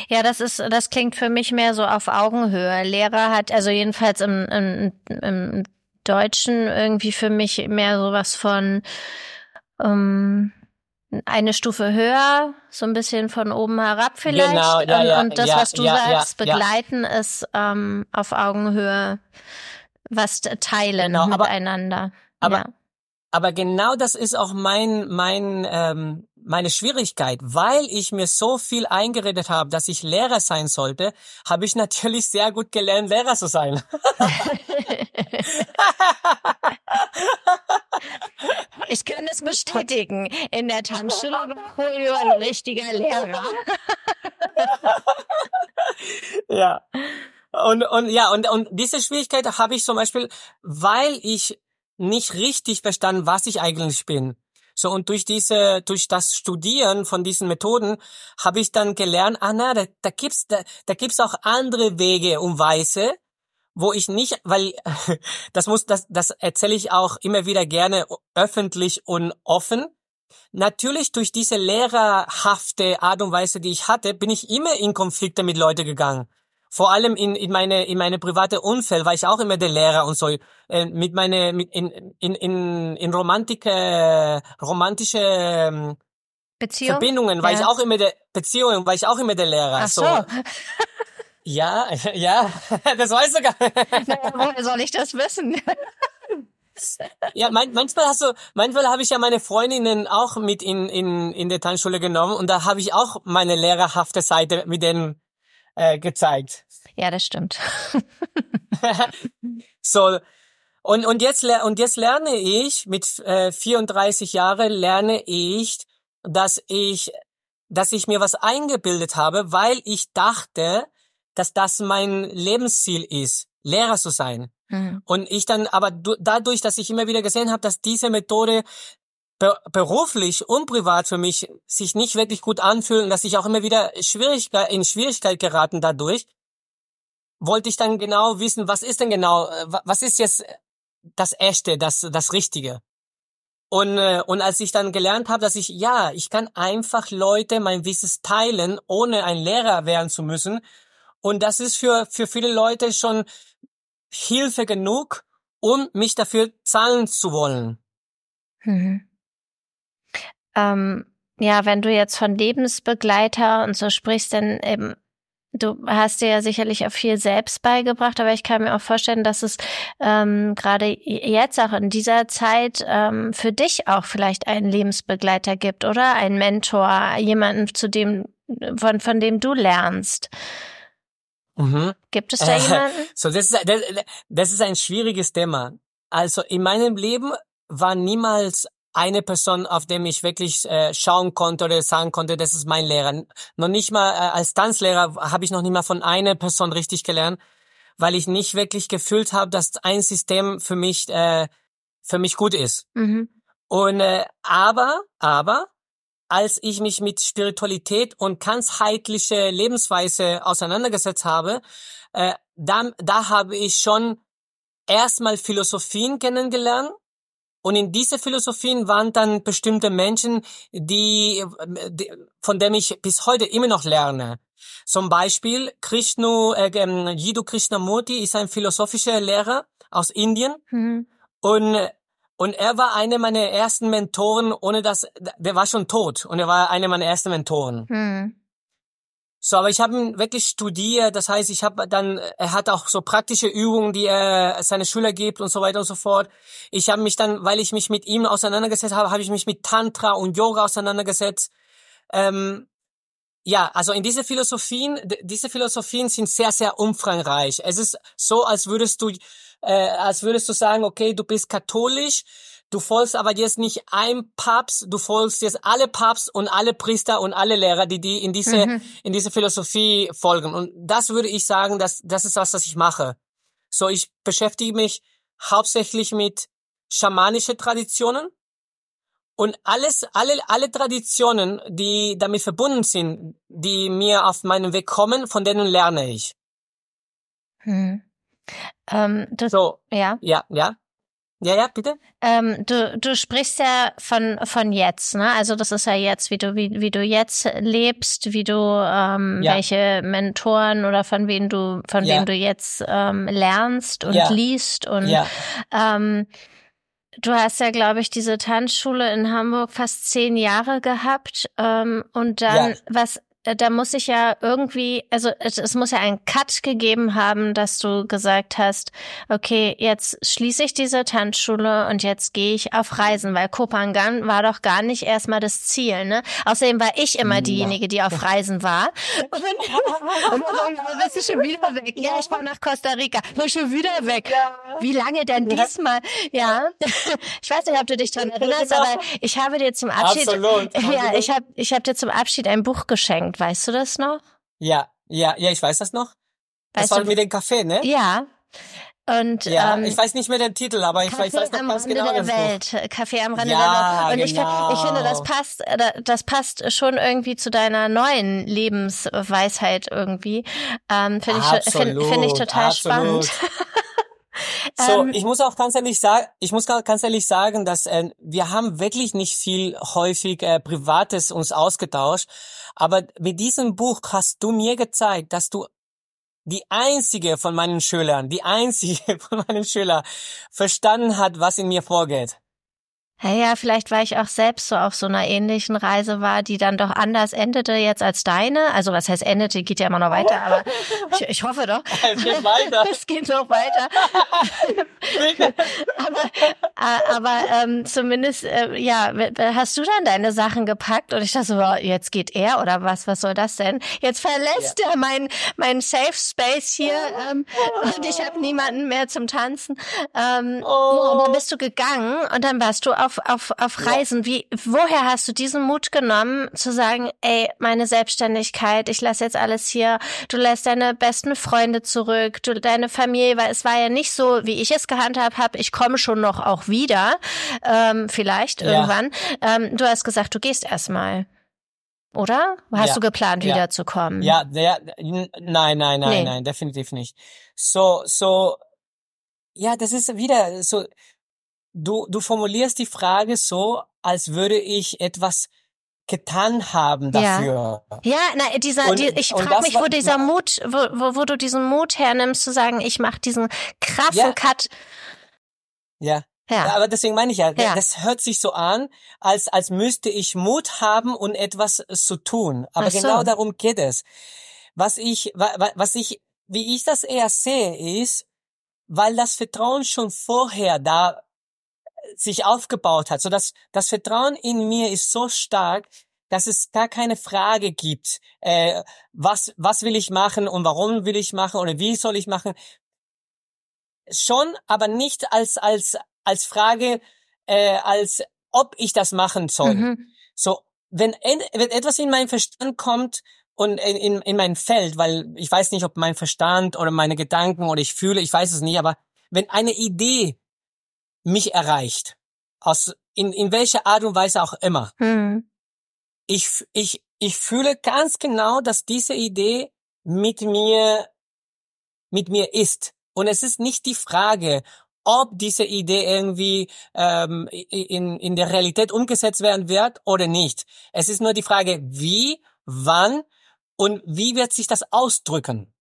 Ja, das ist, das klingt für mich mehr so auf Augenhöhe. Lehrer hat, also jedenfalls im, im, im Deutschen irgendwie für mich mehr sowas von ähm, eine Stufe höher, so ein bisschen von oben herab vielleicht. Genau, ja, und, ja, und das, ja, was du sagst, begleiten ist ähm, auf Augenhöhe was teilen genau, miteinander. Aber, aber, aber genau das ist auch mein, mein ähm, meine Schwierigkeit, weil ich mir so viel eingeredet habe, dass ich Lehrer sein sollte, habe ich natürlich sehr gut gelernt, Lehrer zu sein. bestätigen. In der Tanzschule war Julio ein richtiger Lehrer. ja. Und, und ja, und, und diese Schwierigkeit habe ich zum Beispiel, weil ich nicht richtig verstanden, was ich eigentlich bin. So und durch diese, durch das Studieren von diesen Methoden habe ich dann gelernt, ah na, da, da gibt's, da, da gibt's auch andere Wege und Weise, wo ich nicht, weil das muss, das, das erzähle ich auch immer wieder gerne öffentlich und offen. Natürlich durch diese lehrerhafte Art und Weise, die ich hatte, bin ich immer in Konflikte mit Leuten gegangen vor allem in, in meine in meine private Umfeld war ich auch immer der Lehrer und so äh, mit meine mit in in in, in romantike äh, romantische ähm, Beziehung? Verbindungen war ja. ich auch immer der Beziehungen war ich auch immer der Lehrer Ach so. so. Ja ja das weißt du gar nicht. Naja, woher soll ich das wissen ja, mein, manchmal hast du, manchmal habe ich ja meine Freundinnen auch mit in in in der Tanzschule genommen und da habe ich auch meine lehrerhafte Seite mit denen äh, gezeigt. Ja, das stimmt. so und und jetzt und jetzt lerne ich mit äh, 34 Jahren lerne ich, dass ich dass ich mir was eingebildet habe, weil ich dachte, dass das mein Lebensziel ist, Lehrer zu sein. Mhm. Und ich dann aber dadurch, dass ich immer wieder gesehen habe, dass diese Methode beruflich und privat für mich sich nicht wirklich gut anfühlen, dass ich auch immer wieder Schwierigkeit, in Schwierigkeit geraten dadurch, wollte ich dann genau wissen, was ist denn genau, äh, was ist jetzt das Echte, das, das Richtige. Und, äh, und als ich dann gelernt habe, dass ich, ja, ich kann einfach Leute mein Wissen teilen, ohne ein Lehrer werden zu müssen. Und das ist für, für viele Leute schon Hilfe genug, um mich dafür zahlen zu wollen. Mhm. Ähm, ja, wenn du jetzt von Lebensbegleiter und so sprichst, dann eben Du hast dir ja sicherlich auch viel selbst beigebracht, aber ich kann mir auch vorstellen, dass es ähm, gerade jetzt auch in dieser Zeit ähm, für dich auch vielleicht einen Lebensbegleiter gibt oder einen Mentor, jemanden, zu dem von von dem du lernst. Mhm. Gibt es da jemanden? so, das ist, das, das ist ein schwieriges Thema. Also in meinem Leben war niemals eine Person, auf dem ich wirklich äh, schauen konnte oder sagen konnte, das ist mein Lehrer. Noch nicht mal äh, als Tanzlehrer habe ich noch nicht mal von einer Person richtig gelernt, weil ich nicht wirklich gefühlt habe, dass ein System für mich äh, für mich gut ist. Mhm. Und äh, aber aber als ich mich mit Spiritualität und ganzheitliche Lebensweise auseinandergesetzt habe, äh, da, da habe ich schon erstmal Philosophien kennengelernt und in diese Philosophien waren dann bestimmte Menschen, die, die von denen ich bis heute immer noch lerne. Zum Beispiel Krishna, äh, ähm, Jiddu Krishnamurti ist ein philosophischer Lehrer aus Indien. Mhm. Und und er war einer meiner ersten Mentoren, ohne dass der war schon tot und er war einer meiner ersten Mentoren. Mhm. So, aber ich habe ihn wirklich studiert. Das heißt, ich habe dann, er hat auch so praktische Übungen, die er seine Schüler gibt und so weiter und so fort. Ich habe mich dann, weil ich mich mit ihm auseinandergesetzt habe, habe ich mich mit Tantra und Yoga auseinandergesetzt. Ähm, ja, also in diese Philosophien, diese Philosophien sind sehr, sehr umfangreich. Es ist so, als würdest du, äh, als würdest du sagen, okay, du bist katholisch, Du folgst aber jetzt nicht ein Papst, du folgst jetzt alle Papst und alle Priester und alle Lehrer, die, die in diese, mhm. in diese Philosophie folgen. Und das würde ich sagen, dass, das ist was, was ich mache. So, ich beschäftige mich hauptsächlich mit schamanische Traditionen und alles, alle, alle Traditionen, die damit verbunden sind, die mir auf meinem Weg kommen, von denen lerne ich. Hm. Ähm, das, so, ja, ja, ja. Ja, ja, bitte. Ähm, du, du sprichst ja von von jetzt, ne? Also das ist ja jetzt, wie du wie, wie du jetzt lebst, wie du ähm, ja. welche Mentoren oder von wem du von ja. wem du jetzt ähm, lernst und ja. liest und ähm, du hast ja, glaube ich, diese Tanzschule in Hamburg fast zehn Jahre gehabt ähm, und dann was da muss ich ja irgendwie, also es, es, muss ja einen Cut gegeben haben, dass du gesagt hast, okay, jetzt schließe ich diese Tanzschule und jetzt gehe ich auf Reisen, weil Kopangan war doch gar nicht erstmal das Ziel, ne? Außerdem war ich immer diejenige, die auf Reisen war. Und, und dann bist du schon wieder weg. Ja, ich fahre nach Costa Rica. Bin schon wieder weg. Wie lange denn diesmal? Ja. Ich weiß nicht, ob du dich daran erinnerst, aber ich habe dir zum Abschied, Absolut. ja, ich habe ich hab dir zum Abschied ein Buch geschenkt Weißt du das noch? Ja, ja, ja, ich weiß das noch. Weißt das war du, mit dem Kaffee, ne? Ja. Und ja, ähm, ich weiß nicht mehr den Titel, aber ich, Kaffee ich weiß noch am ganz Rande genau. Der Welt. Kaffee am Rande ja, der Welt. Und genau. ich, ich finde, das passt, äh, das passt schon irgendwie zu deiner neuen Lebensweisheit irgendwie. Ähm, finde ich, finde find ich total absolut. spannend. So, ähm, ich muss auch ganz ehrlich sagen, ich muss ganz ehrlich sagen, dass äh, wir haben wirklich nicht viel häufig äh, Privates uns ausgetauscht, aber mit diesem Buch hast du mir gezeigt, dass du die einzige von meinen Schülern, die einzige von meinen Schülern verstanden hat, was in mir vorgeht. Ja, vielleicht weil ich auch selbst so auf so einer ähnlichen Reise war, die dann doch anders endete jetzt als deine. Also was heißt endete, geht ja immer noch weiter, aber ich, ich hoffe doch. Es geht weiter. es geht noch weiter. aber aber ähm, zumindest, äh, ja, hast du dann deine Sachen gepackt und ich dachte so, jetzt geht er oder was, was soll das denn? Jetzt verlässt ja. er mein, mein Safe Space hier ähm, und ich habe niemanden mehr zum Tanzen. Ähm, oh. dann bist du gegangen und dann warst du auch auf, auf, auf Reisen. Wie, woher hast du diesen Mut genommen, zu sagen, ey, meine Selbstständigkeit, ich lasse jetzt alles hier, du lässt deine besten Freunde zurück, du, deine Familie, weil es war ja nicht so, wie ich es gehandhabt habe, ich komme schon noch auch wieder, ähm, vielleicht ja. irgendwann. Ähm, du hast gesagt, du gehst erstmal. Oder? Hast ja, du geplant, ja. wiederzukommen? Ja, ja, nein, nein, nein, nee. nein, definitiv nicht. So, so, ja, das ist wieder so, du, du formulierst die Frage so, als würde ich etwas getan haben dafür. Ja, ja na, dieser, Und- die, ich frage mich, wo dieser Mut, wo, wo, wo du diesen Mut hernimmst, zu sagen, ich mache diesen krassen Ja. Cut. Ja. Ja. Ja, aber deswegen meine ich ja, Ja. das hört sich so an, als, als müsste ich Mut haben und etwas zu tun. Aber so. genau darum geht es. Was ich, wa- wa- was ich, wie ich das eher sehe, ist, weil das Vertrauen schon vorher da sich aufgebaut hat. So dass das Vertrauen in mir ist so stark, dass es gar keine Frage gibt, äh, was, was will ich machen und warum will ich machen oder wie soll ich machen. Schon, aber nicht als, als, als Frage, äh, als ob ich das machen soll. Mhm. So, wenn, en- wenn etwas in meinen Verstand kommt und in, in, in mein Feld, weil ich weiß nicht, ob mein Verstand oder meine Gedanken oder ich fühle, ich weiß es nicht, aber wenn eine Idee mich erreicht, aus, in, in welcher Art und Weise auch immer, Mhm. ich, ich, ich fühle ganz genau, dass diese Idee mit mir, mit mir ist. Und es ist nicht die Frage, ob diese Idee irgendwie ähm, in, in der Realität umgesetzt werden wird oder nicht. Es ist nur die Frage, wie, wann und wie wird sich das ausdrücken.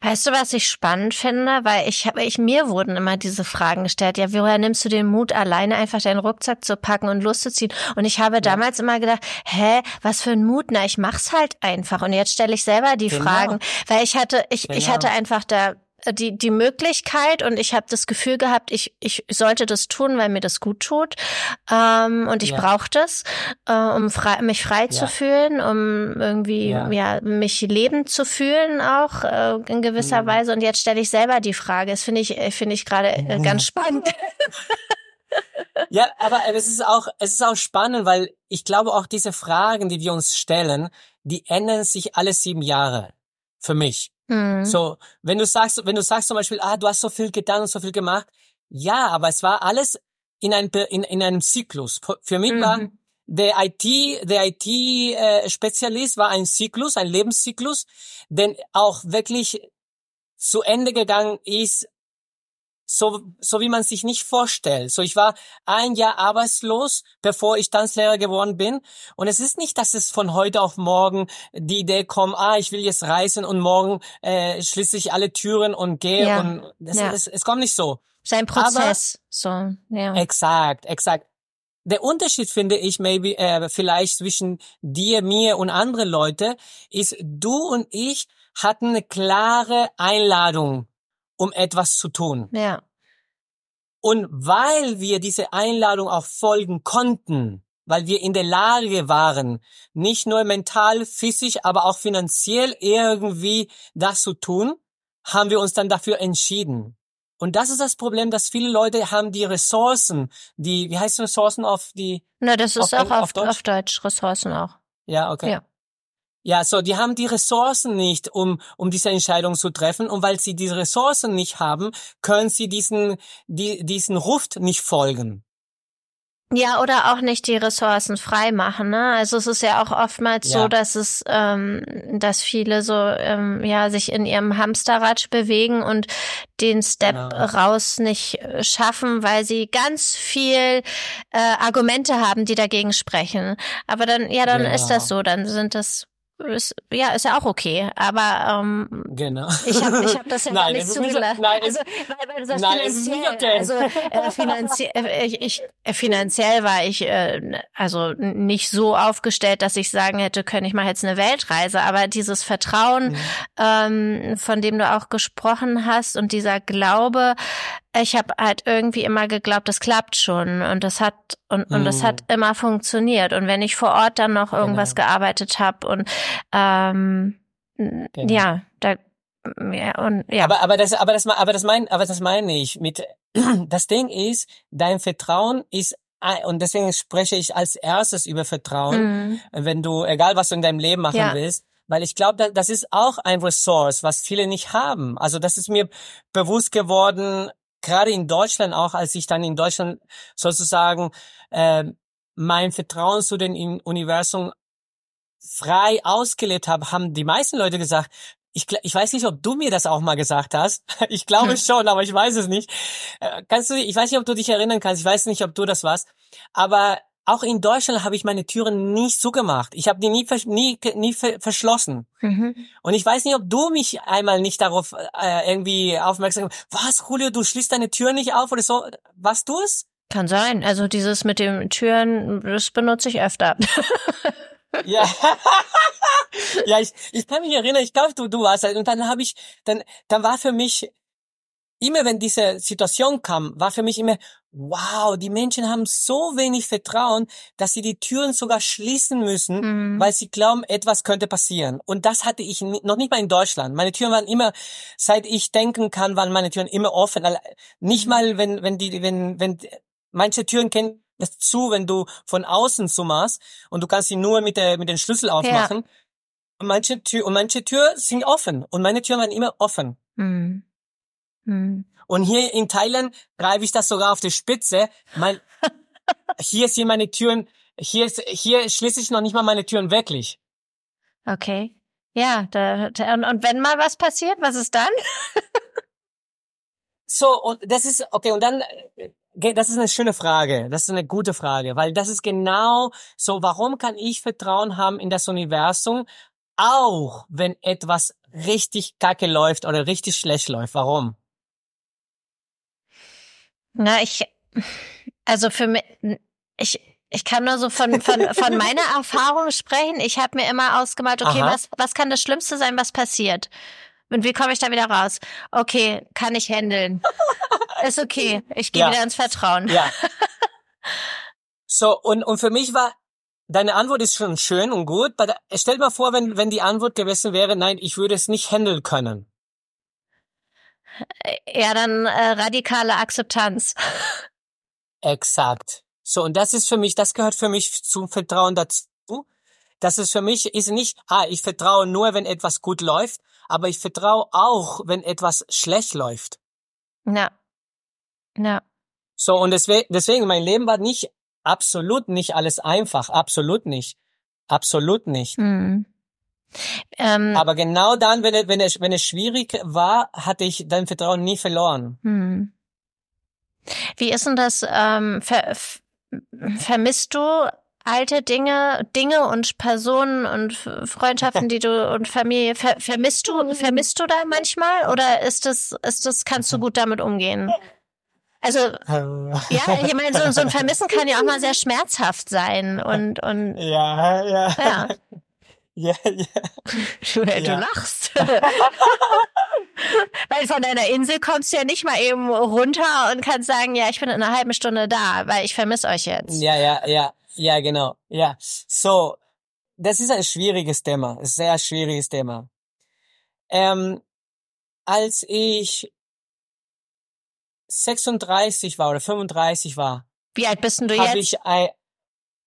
Weißt du, was ich spannend finde? Weil ich habe, ich mir wurden immer diese Fragen gestellt. Ja, woher nimmst du den Mut, alleine einfach deinen Rucksack zu packen und loszuziehen? Und ich habe damals immer gedacht, hä, was für ein Mut? Na, ich mach's halt einfach. Und jetzt stelle ich selber die Genau. Fragen, weil ich hatte, ich, ich Genau. hatte einfach da die die Möglichkeit und ich habe das Gefühl gehabt, ich ich sollte das tun, weil mir das gut tut ähm, und ich Ja. brauche das, äh, um frei, mich frei zu Ja. fühlen, um irgendwie ja. Ja. mich lebend zu fühlen auch äh, in gewisser Mhm. Weise und jetzt stelle ich selber die Frage. Das finde ich äh, finde ich gerade äh, ganz spannend. Ja, aber es ist auch, es ist auch spannend, weil ich glaube auch diese Fragen, die wir uns stellen, die ändern sich alle sieben Jahre. Für mich. Hm. So, wenn du sagst, wenn du sagst zum Beispiel, ah, du hast so viel getan und so viel gemacht, ja, aber es war alles in einem in, in einem Zyklus. Für mich war Mhm. der IT, der IT-Spezialist war ein Zyklus, ein Lebenszyklus, den auch wirklich zu Ende gegangen ist, so, so wie man sich nicht vorstellt. So, ich war ein Jahr arbeitslos, bevor ich Tanzlehrer geworden bin. Und es ist nicht, dass es von heute auf morgen die Idee kommt, ah, ich will jetzt reisen und morgen äh, schließe ich alle Türen und gehe Ja. und das, Ja. es, es kommt nicht so. Sein Prozess. so, ja. Exakt, exakt. Der Unterschied finde ich maybe äh, vielleicht zwischen dir, mir und anderen Leute ist, du und ich hatten eine klare Einladung, um etwas zu tun. Ja. Und weil wir diese Einladung auch folgen konnten, weil wir in der Lage waren, nicht nur mental, physisch, aber auch finanziell irgendwie das zu tun, haben wir uns dann dafür entschieden. Und das ist das Problem, dass viele Leute haben die Ressourcen, die, wie heißt Ressourcen auf die, Na, das ist Auf auch auf, auf Deutsch? auf Deutsch Ressourcen auch. ja, okay. Ja. Ja, so, die haben die Ressourcen nicht, um, um diese Entscheidung zu treffen. Und weil sie diese Ressourcen nicht haben, können sie diesen, die, diesen Ruf nicht folgen. Ja, oder auch nicht die Ressourcen frei machen. Ne? Also es ist ja auch oftmals so, Ja. dass es, ähm, dass viele so ähm, ja sich in ihrem Hamsterrad bewegen und den Step Genau. raus nicht äh, schaffen, weil sie ganz viel äh, Argumente haben, die dagegen sprechen. Aber dann, ja, dann ist das Genau. so. Dann sind das ist, ja, ist ja auch okay. Aber ähm, Genau. ich habe ich hab das ja gar Nein, ist nicht zugelassen. Nein, also, weil, weil du sagst, Nein, finanziell, okay. also äh, finanziell, äh, ich, äh, finanziell war ich äh, also nicht so aufgestellt, dass ich sagen hätte können, ich mache jetzt eine Weltreise. Aber dieses Vertrauen, Mhm. ähm, von dem du auch gesprochen hast und dieser Glaube, ich habe halt irgendwie immer geglaubt, das klappt schon und das hat und, und das Mhm. hat immer funktioniert. Und wenn ich vor Ort dann noch irgendwas Genau. gearbeitet habe und ähm, Genau. ja, da ja, und ja. Aber, aber das, aber das, aber das mein, aber das meine ich mit, das Ding ist, dein Vertrauen ist, ein- und deswegen spreche ich als erstes über Vertrauen, Mhm. wenn du, egal was du in deinem Leben machen Ja. willst, weil ich glaube, das ist auch ein Ressource, was viele nicht haben. Also das ist mir bewusst geworden, gerade in Deutschland auch, als ich dann in Deutschland sozusagen äh, mein Vertrauen zu dem In- Universum frei ausgelebt habe, haben die meisten Leute gesagt, ich, ich weiß nicht, ob du mir das auch mal gesagt hast. Ich glaube Hm. schon, aber ich weiß es nicht. Äh, Kannst du, ich weiß nicht, ob du dich erinnern kannst. Ich weiß nicht, ob du das warst. Aber auch in Deutschland habe ich meine Türen nicht zugemacht. Ich habe die nie, nie, nie verschlossen. Mhm. Und ich weiß nicht, ob du mich einmal nicht darauf äh, irgendwie aufmerksam Was, Julio, du schließt deine Tür nicht auf oder so? Was du es? Kann sein. Also dieses mit den Türen, das benutze ich öfter. ja. ja, ich, ich kann mich erinnern, ich glaube, du, du warst halt. Und dann habe ich, dann, dann war für mich immer wenn diese Situation kam, war für mich immer, wow, die Menschen haben so wenig Vertrauen, dass sie die Türen sogar schließen müssen, mhm. weil sie glauben, etwas könnte passieren. Und das hatte ich noch nicht mal in Deutschland. Meine Türen waren immer, seit ich denken kann, waren meine Türen immer offen. Nicht mhm. mal, wenn, wenn die, wenn, wenn, manche Türen kennen das zu, wenn du von außen so machst und du kannst sie nur mit der, mit den Schlüssel aufmachen. Ja. Und manche Tür, und manche Türen sind offen. Und meine Türen waren immer offen. Mhm. Hm. Und hier in Thailand greife ich das sogar auf die Spitze. Mein, hier sind meine Türen, hier, ist, hier schließe ich noch nicht mal meine Türen wirklich. Okay. Ja, da, da, und, und wenn mal was passiert, was ist dann? so, und das ist, okay, und dann, äh, das ist eine schöne Frage. Das ist eine gute Frage, weil das ist genau so, warum kann ich Vertrauen haben in das Universum, auch wenn etwas richtig kacke läuft oder richtig schlecht läuft? Warum? Na, ich, also für mich, ich, ich kann nur so von, von, von meiner Erfahrung sprechen. Ich habe mir immer ausgemalt, okay, was, was kann das Schlimmste sein, was passiert? Und wie komme ich da wieder raus? Okay, kann ich handeln. Ist okay. Ich gehe ja. wieder ins Vertrauen. Ja. So, und, und für mich war, deine Antwort ist schon schön und gut. Stell dir mal vor, wenn, wenn die Antwort gewesen wäre, nein, ich würde es nicht handeln können. Ja, dann äh, radikale Akzeptanz. Exakt. So, und das ist für mich, das gehört für mich zum Vertrauen dazu. Das ist für mich, ist nicht, ah, ich vertraue nur, wenn etwas gut läuft, aber ich vertraue auch, wenn etwas schlecht läuft. Ja. Ja. So, und deswegen, deswegen, mein Leben war nicht, absolut nicht alles einfach, absolut nicht. Absolut nicht. Mhm. Ähm, Aber genau dann, wenn es, wenn, es, wenn es schwierig war, hatte ich dein Vertrauen nie verloren. Hm. Wie ist denn das? Ähm, ver, vermisst du alte Dinge, Dinge und Personen und Freundschaften, die du und Familie ver, vermisst du vermisst du da manchmal oder ist das ist das kannst du gut damit umgehen? Also ja, ich meine so, so ein Vermissen kann ja auch mal sehr schmerzhaft sein und und ja ja ja ja, ja. Du, ja. du lachst. weil von deiner Insel kommst du ja nicht mal eben runter und kannst sagen, ja, ich bin in einer halben Stunde da, weil ich vermisse euch jetzt. Ja, ja, ja, ja, genau. Ja. So, das ist ein schwieriges Thema, ein sehr schwieriges Thema. Ähm, als ich 36 war oder 35 war. Wie alt bist denn du jetzt? Habe ich, ein,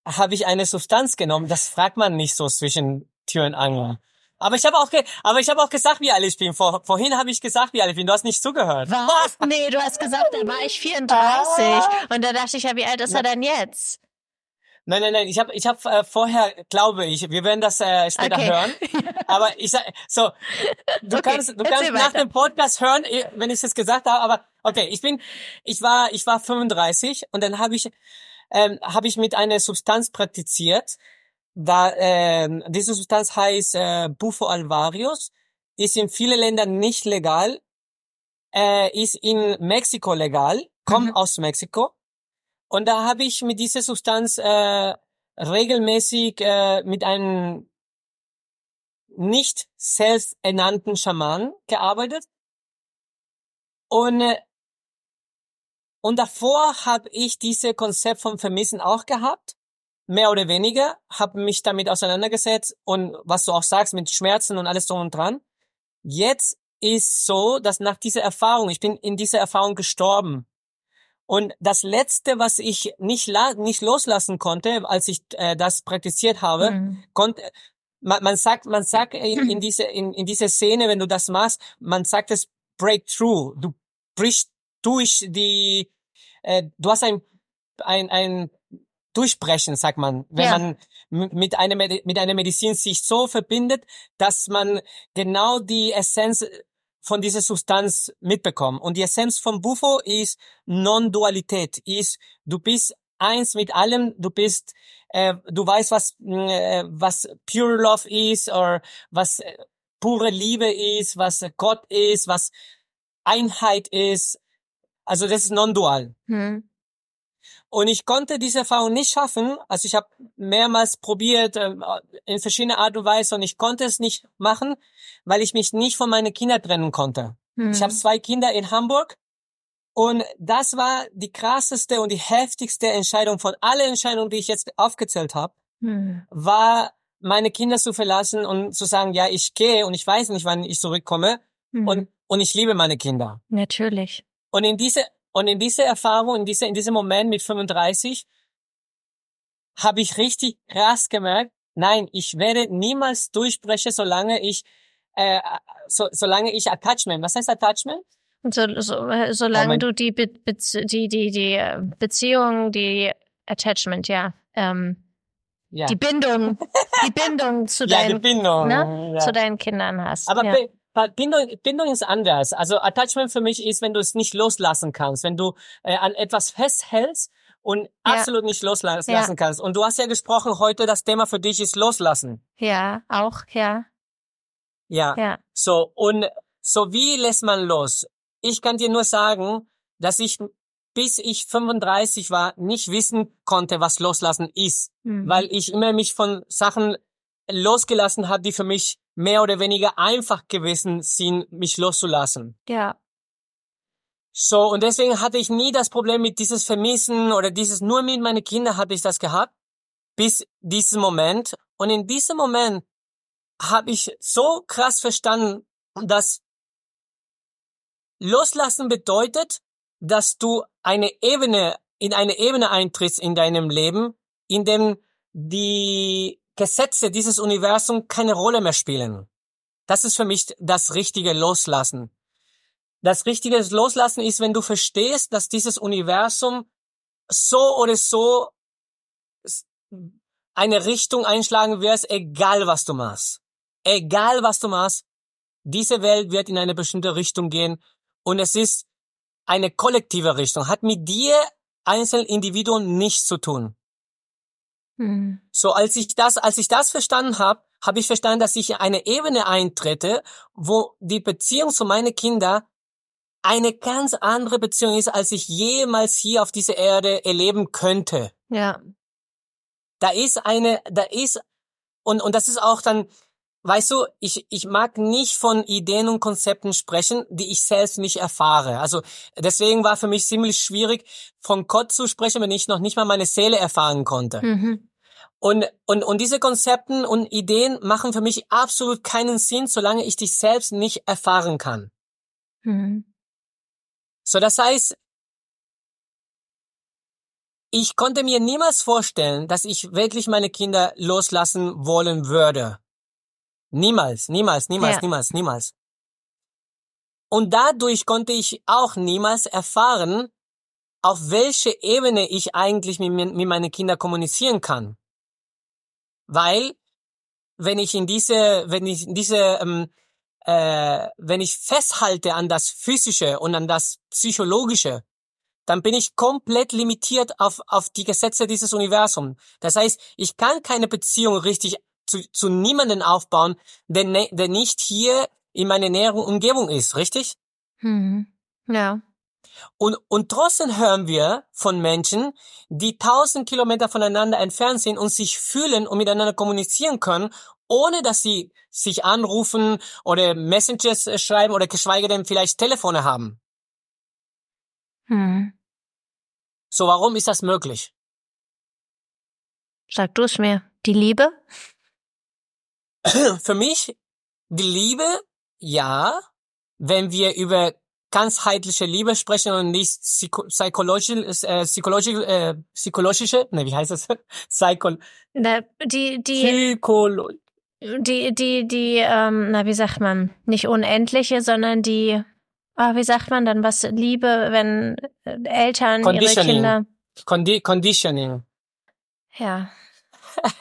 hab ich eine Substanz genommen. Das fragt man nicht so zwischen Türen angeln. Aber ich habe auch, aber ich habe auch gesagt, wie ich bin. Vor, vorhin habe ich gesagt, wie ich bin. Du hast nicht zugehört. Was? Nee, du hast gesagt, da war ich 34. Und da dachte ich ja, wie alt ist er denn jetzt? Nein, nein, nein. Ich habe, ich habe äh, vorher, glaube ich, wir werden das äh, später okay. hören. Aber ich sag, so, du okay, kannst, du kannst nach dem Podcast hören, eh, wenn ich es gesagt habe. Aber okay, ich bin, ich war, ich war 35 und dann habe ich, ähm, habe ich mit einer Substanz praktiziert da, äh, diese Substanz heißt äh, Bufo alvarius, ist in vielen Ländern nicht legal, äh, ist in Mexiko legal, kommt mhm. aus Mexiko. Und da habe ich mit dieser Substanz äh, regelmäßig äh, mit einem nicht selbst ernannten Schaman gearbeitet. Und, äh, und davor habe ich diese Konzept vom Vermissen auch gehabt mehr oder weniger, habe mich damit auseinandergesetzt und was du auch sagst mit Schmerzen und alles drum und dran. Jetzt ist so, dass nach dieser Erfahrung, ich bin in dieser Erfahrung gestorben. Und das letzte, was ich nicht la nicht loslassen konnte, als ich äh, das praktiziert habe, mhm. konnte man, man sagt, man sagt in, in diese in, in dieser Szene, wenn du das machst, man sagt es Breakthrough. Du brichst durch die, äh, du hast ein ein ein durchbrechen, sagt man, wenn ja. man mit einer, mit einer Medizin sich so verbindet, dass man genau die Essenz von dieser Substanz mitbekommt. Und die Essenz von Bufo ist Non-Dualität, ist, du bist eins mit allem. Du bist, äh, du weißt, was, äh, was pure love ist oder was äh, pure Liebe ist, was Gott ist, was Einheit ist. Also das ist non-dual. Hm. Und ich konnte diese Erfahrung nicht schaffen. Also ich habe mehrmals probiert äh, in verschiedene Art und Weise und ich konnte es nicht machen, weil ich mich nicht von meinen Kindern trennen konnte. Hm. Ich habe zwei Kinder in Hamburg und das war die krasseste und die heftigste Entscheidung von allen Entscheidungen, die ich jetzt aufgezählt habe, hm. war meine Kinder zu verlassen und zu sagen, ja, ich gehe und ich weiß nicht, wann ich zurückkomme hm. und und ich liebe meine Kinder. Natürlich. Und in diese und in diese Erfahrung, in diese in diesem Moment mit 35 habe ich richtig krass gemerkt, nein, ich werde niemals durchbrechen, solange ich äh, so, solange ich Attachment. Was heißt Attachment? So, so, solange du die, Be die, die, die äh, Beziehung, die Attachment, ja, ähm, ja. die Bindung, die Bindung zu ja, deinen, Bindung, ne, ja. zu deinen Kindern hast. Aber ja. Bindung, Bindung ist anders. Also Attachment für mich ist, wenn du es nicht loslassen kannst, wenn du äh, an etwas festhältst und absolut nicht loslassen ja. kannst. Und du hast ja gesprochen heute, das Thema für dich ist loslassen. Ja, auch, ja. Ja. ja. So, und so wie lässt man los? Ich kann dir nur sagen, dass ich bis ich 35 war, nicht wissen konnte, was loslassen ist, mhm. weil ich immer mich von Sachen losgelassen habe, die für mich mehr oder weniger einfach gewesen sind, mich loszulassen. Ja. So, und deswegen hatte ich nie das Problem mit dieses Vermissen oder dieses, nur mit meinen Kindern hatte ich das gehabt, bis diesen Moment. Und in diesem Moment habe ich so krass verstanden, dass Loslassen bedeutet, dass du eine Ebene, in eine Ebene eintrittst in deinem Leben, in dem die Gesetze dieses Universums keine Rolle mehr spielen. Das ist für mich das richtige Loslassen. Das richtige Loslassen ist, wenn du verstehst, dass dieses Universum so oder so eine Richtung einschlagen wird, egal was du machst. Egal was du machst, diese Welt wird in eine bestimmte Richtung gehen und es ist eine kollektive Richtung, hat mit dir einzelnen Individuen nichts zu tun. Hm. So als ich das, als ich das verstanden habe, habe ich verstanden, dass ich eine Ebene eintrete, wo die Beziehung zu meinen Kindern eine ganz andere Beziehung ist, als ich jemals hier auf dieser Erde erleben könnte. Ja. Da ist eine, da ist, und, und das ist auch dann, Weißt du, ich, ich mag nicht von Ideen und Konzepten sprechen, die ich selbst nicht erfahre. Also deswegen war für mich ziemlich schwierig, von Gott zu sprechen, wenn ich noch nicht mal meine Seele erfahren konnte. Mhm. Und, und, und diese Konzepten und Ideen machen für mich absolut keinen Sinn, solange ich dich selbst nicht erfahren kann. Mhm. So, das heißt, ich konnte mir niemals vorstellen, dass ich wirklich meine Kinder loslassen wollen würde. Niemals, niemals, niemals, ja. niemals, niemals. Und dadurch konnte ich auch niemals erfahren, auf welche Ebene ich eigentlich mit, mit meinen Kindern kommunizieren kann. Weil, wenn ich in diese, wenn ich in diese, ähm, äh, wenn ich festhalte an das Physische und an das Psychologische, dann bin ich komplett limitiert auf, auf die Gesetze dieses Universums. Das heißt, ich kann keine Beziehung richtig zu, zu niemanden aufbauen, der, ne, der nicht hier in meiner näheren Umgebung ist, richtig? Hm. Ja. Und, und trotzdem hören wir von Menschen, die tausend Kilometer voneinander entfernt sind und sich fühlen und miteinander kommunizieren können, ohne dass sie sich anrufen oder Messages schreiben oder geschweige denn vielleicht Telefone haben. Hm. So, warum ist das möglich? Sag du es mir. Die Liebe? Für mich, die Liebe, ja, wenn wir über ganzheitliche Liebe sprechen und nicht psychologische, äh, psychologische, äh, psychologische, ne, wie heißt das? Psycho na, die, die, Psycholo die, die, die, ähm, na, wie sagt man, nicht unendliche, sondern die, ah, wie sagt man dann, was Liebe, wenn äh, Eltern ihre Kinder. Condi Conditioning. Ja.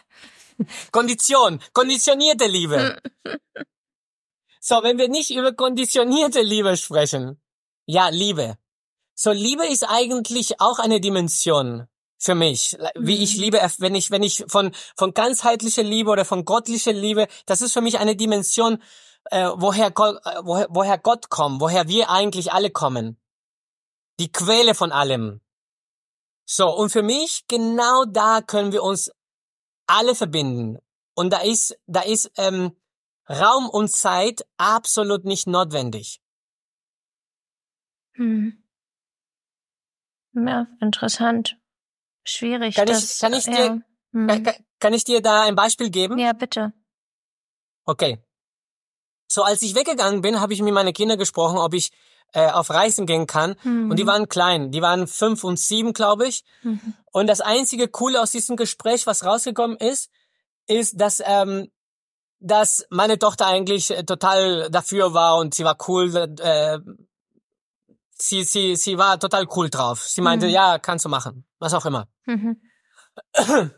Kondition, konditionierte Liebe. so, wenn wir nicht über konditionierte Liebe sprechen, ja, Liebe. So, Liebe ist eigentlich auch eine Dimension. für mich, wie ich mhm. Liebe, wenn ich, wenn ich von, von ganzheitlicher Liebe oder von göttlicher Liebe, das ist für mich eine Dimension, äh, woher, Gott, äh, woher, woher Gott kommt, woher wir eigentlich alle kommen. Die Quelle von allem. So, und für mich, genau da können wir uns alle verbinden. Und da ist, da ist ähm, Raum und Zeit absolut nicht notwendig. Hm. Ja, interessant. Schwierig. Kann das, ich, kann ich dir, ja. hm. kann, kann ich dir da ein Beispiel geben? Ja, bitte. Okay. So, als ich weggegangen bin, habe ich mit meinen Kindern gesprochen, ob ich äh, auf Reisen gehen kann. Mhm. Und die mhm. waren klein. Die waren fünf und sieben, glaube ich. Mhm. Und das einzige Coole aus diesem Gespräch, was rausgekommen ist, ist, dass ähm, dass meine Tochter eigentlich äh, total dafür war und sie war cool. Äh, sie sie sie war total cool drauf. Sie meinte, mhm. ja, kannst du machen, was auch immer. Mhm.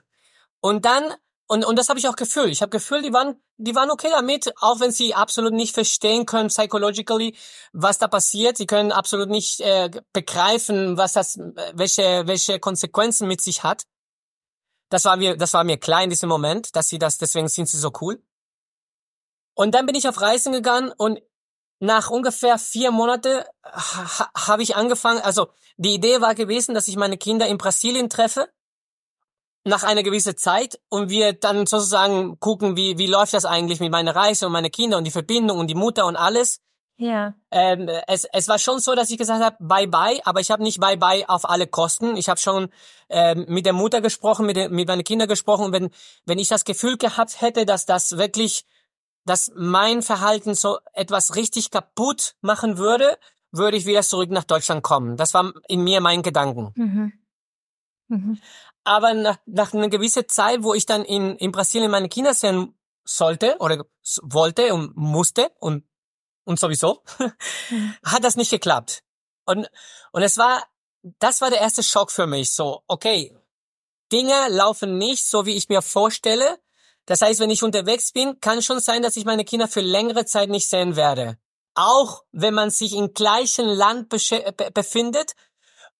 Und dann und, und das habe ich auch gefühlt. Ich habe gefühlt, die waren, die waren okay damit, auch wenn sie absolut nicht verstehen können, psychologically, was da passiert. Sie können absolut nicht äh, begreifen, was das, welche, welche Konsequenzen mit sich hat. Das war mir, das war mir klar in diesem Moment, dass sie das, deswegen sind sie so cool. Und dann bin ich auf Reisen gegangen und nach ungefähr vier Monate ha, habe ich angefangen, also die Idee war gewesen, dass ich meine Kinder in Brasilien treffe nach einer gewissen Zeit und wir dann sozusagen gucken, wie, wie läuft das eigentlich mit meiner Reise und meine Kinder und die Verbindung und die Mutter und alles. Ja. Ähm, es, es war schon so, dass ich gesagt habe, bye bye, aber ich habe nicht bye bye auf alle Kosten. Ich habe schon ähm, mit der Mutter gesprochen, mit, den, mit meinen Kindern gesprochen und wenn, wenn ich das Gefühl gehabt hätte, dass das wirklich, dass mein Verhalten so etwas richtig kaputt machen würde, würde ich wieder zurück nach Deutschland kommen. Das war in mir mein Gedanken. Mhm. Mhm. Aber nach, nach einer gewissen Zeit, wo ich dann in, in Brasilien meine Kinder sehen sollte oder wollte und musste und, und sowieso, mhm. hat das nicht geklappt. Und, und es war, das war der erste Schock für mich. So, okay, Dinge laufen nicht so, wie ich mir vorstelle. Das heißt, wenn ich unterwegs bin, kann schon sein, dass ich meine Kinder für längere Zeit nicht sehen werde. Auch wenn man sich im gleichen Land befindet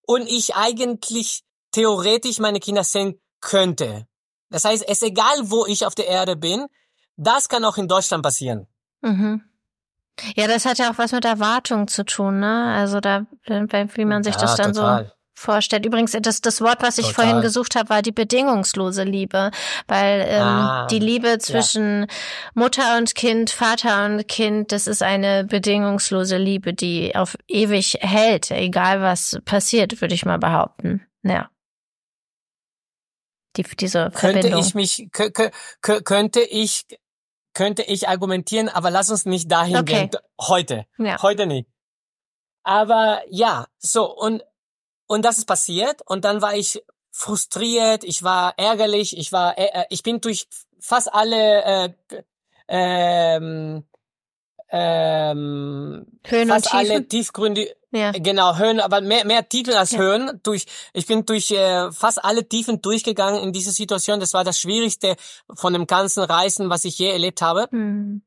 und ich eigentlich theoretisch meine Kinder sehen könnte. Das heißt, es ist egal, wo ich auf der Erde bin, das kann auch in Deutschland passieren. Mhm. Ja, das hat ja auch was mit Erwartung zu tun, ne? Also da, wie man sich ja, das dann total. so vorstellt. Übrigens, das, das Wort, was ich Total. vorhin gesucht habe, war die bedingungslose Liebe, weil ähm, ah, die Liebe zwischen ja. Mutter und Kind, Vater und Kind, das ist eine bedingungslose Liebe, die auf ewig hält, egal was passiert, würde ich mal behaupten. Ja die, diese könnte Verbindung. ich mich könnte ich könnte ich argumentieren, aber lass uns nicht dahin okay. gehen heute. Ja. Heute nicht. Aber ja, so und und das ist passiert und dann war ich frustriert, ich war ärgerlich, ich war äh, ich bin durch fast alle äh, ähm, ähm, Höhen fast alle tiefgründige ja. Genau, Höhen, aber mehr, mehr Titel als ja. Höhen. Durch, ich bin durch äh, fast alle Tiefen durchgegangen in dieser Situation. Das war das Schwierigste von dem ganzen Reisen, was ich je erlebt habe. Mhm.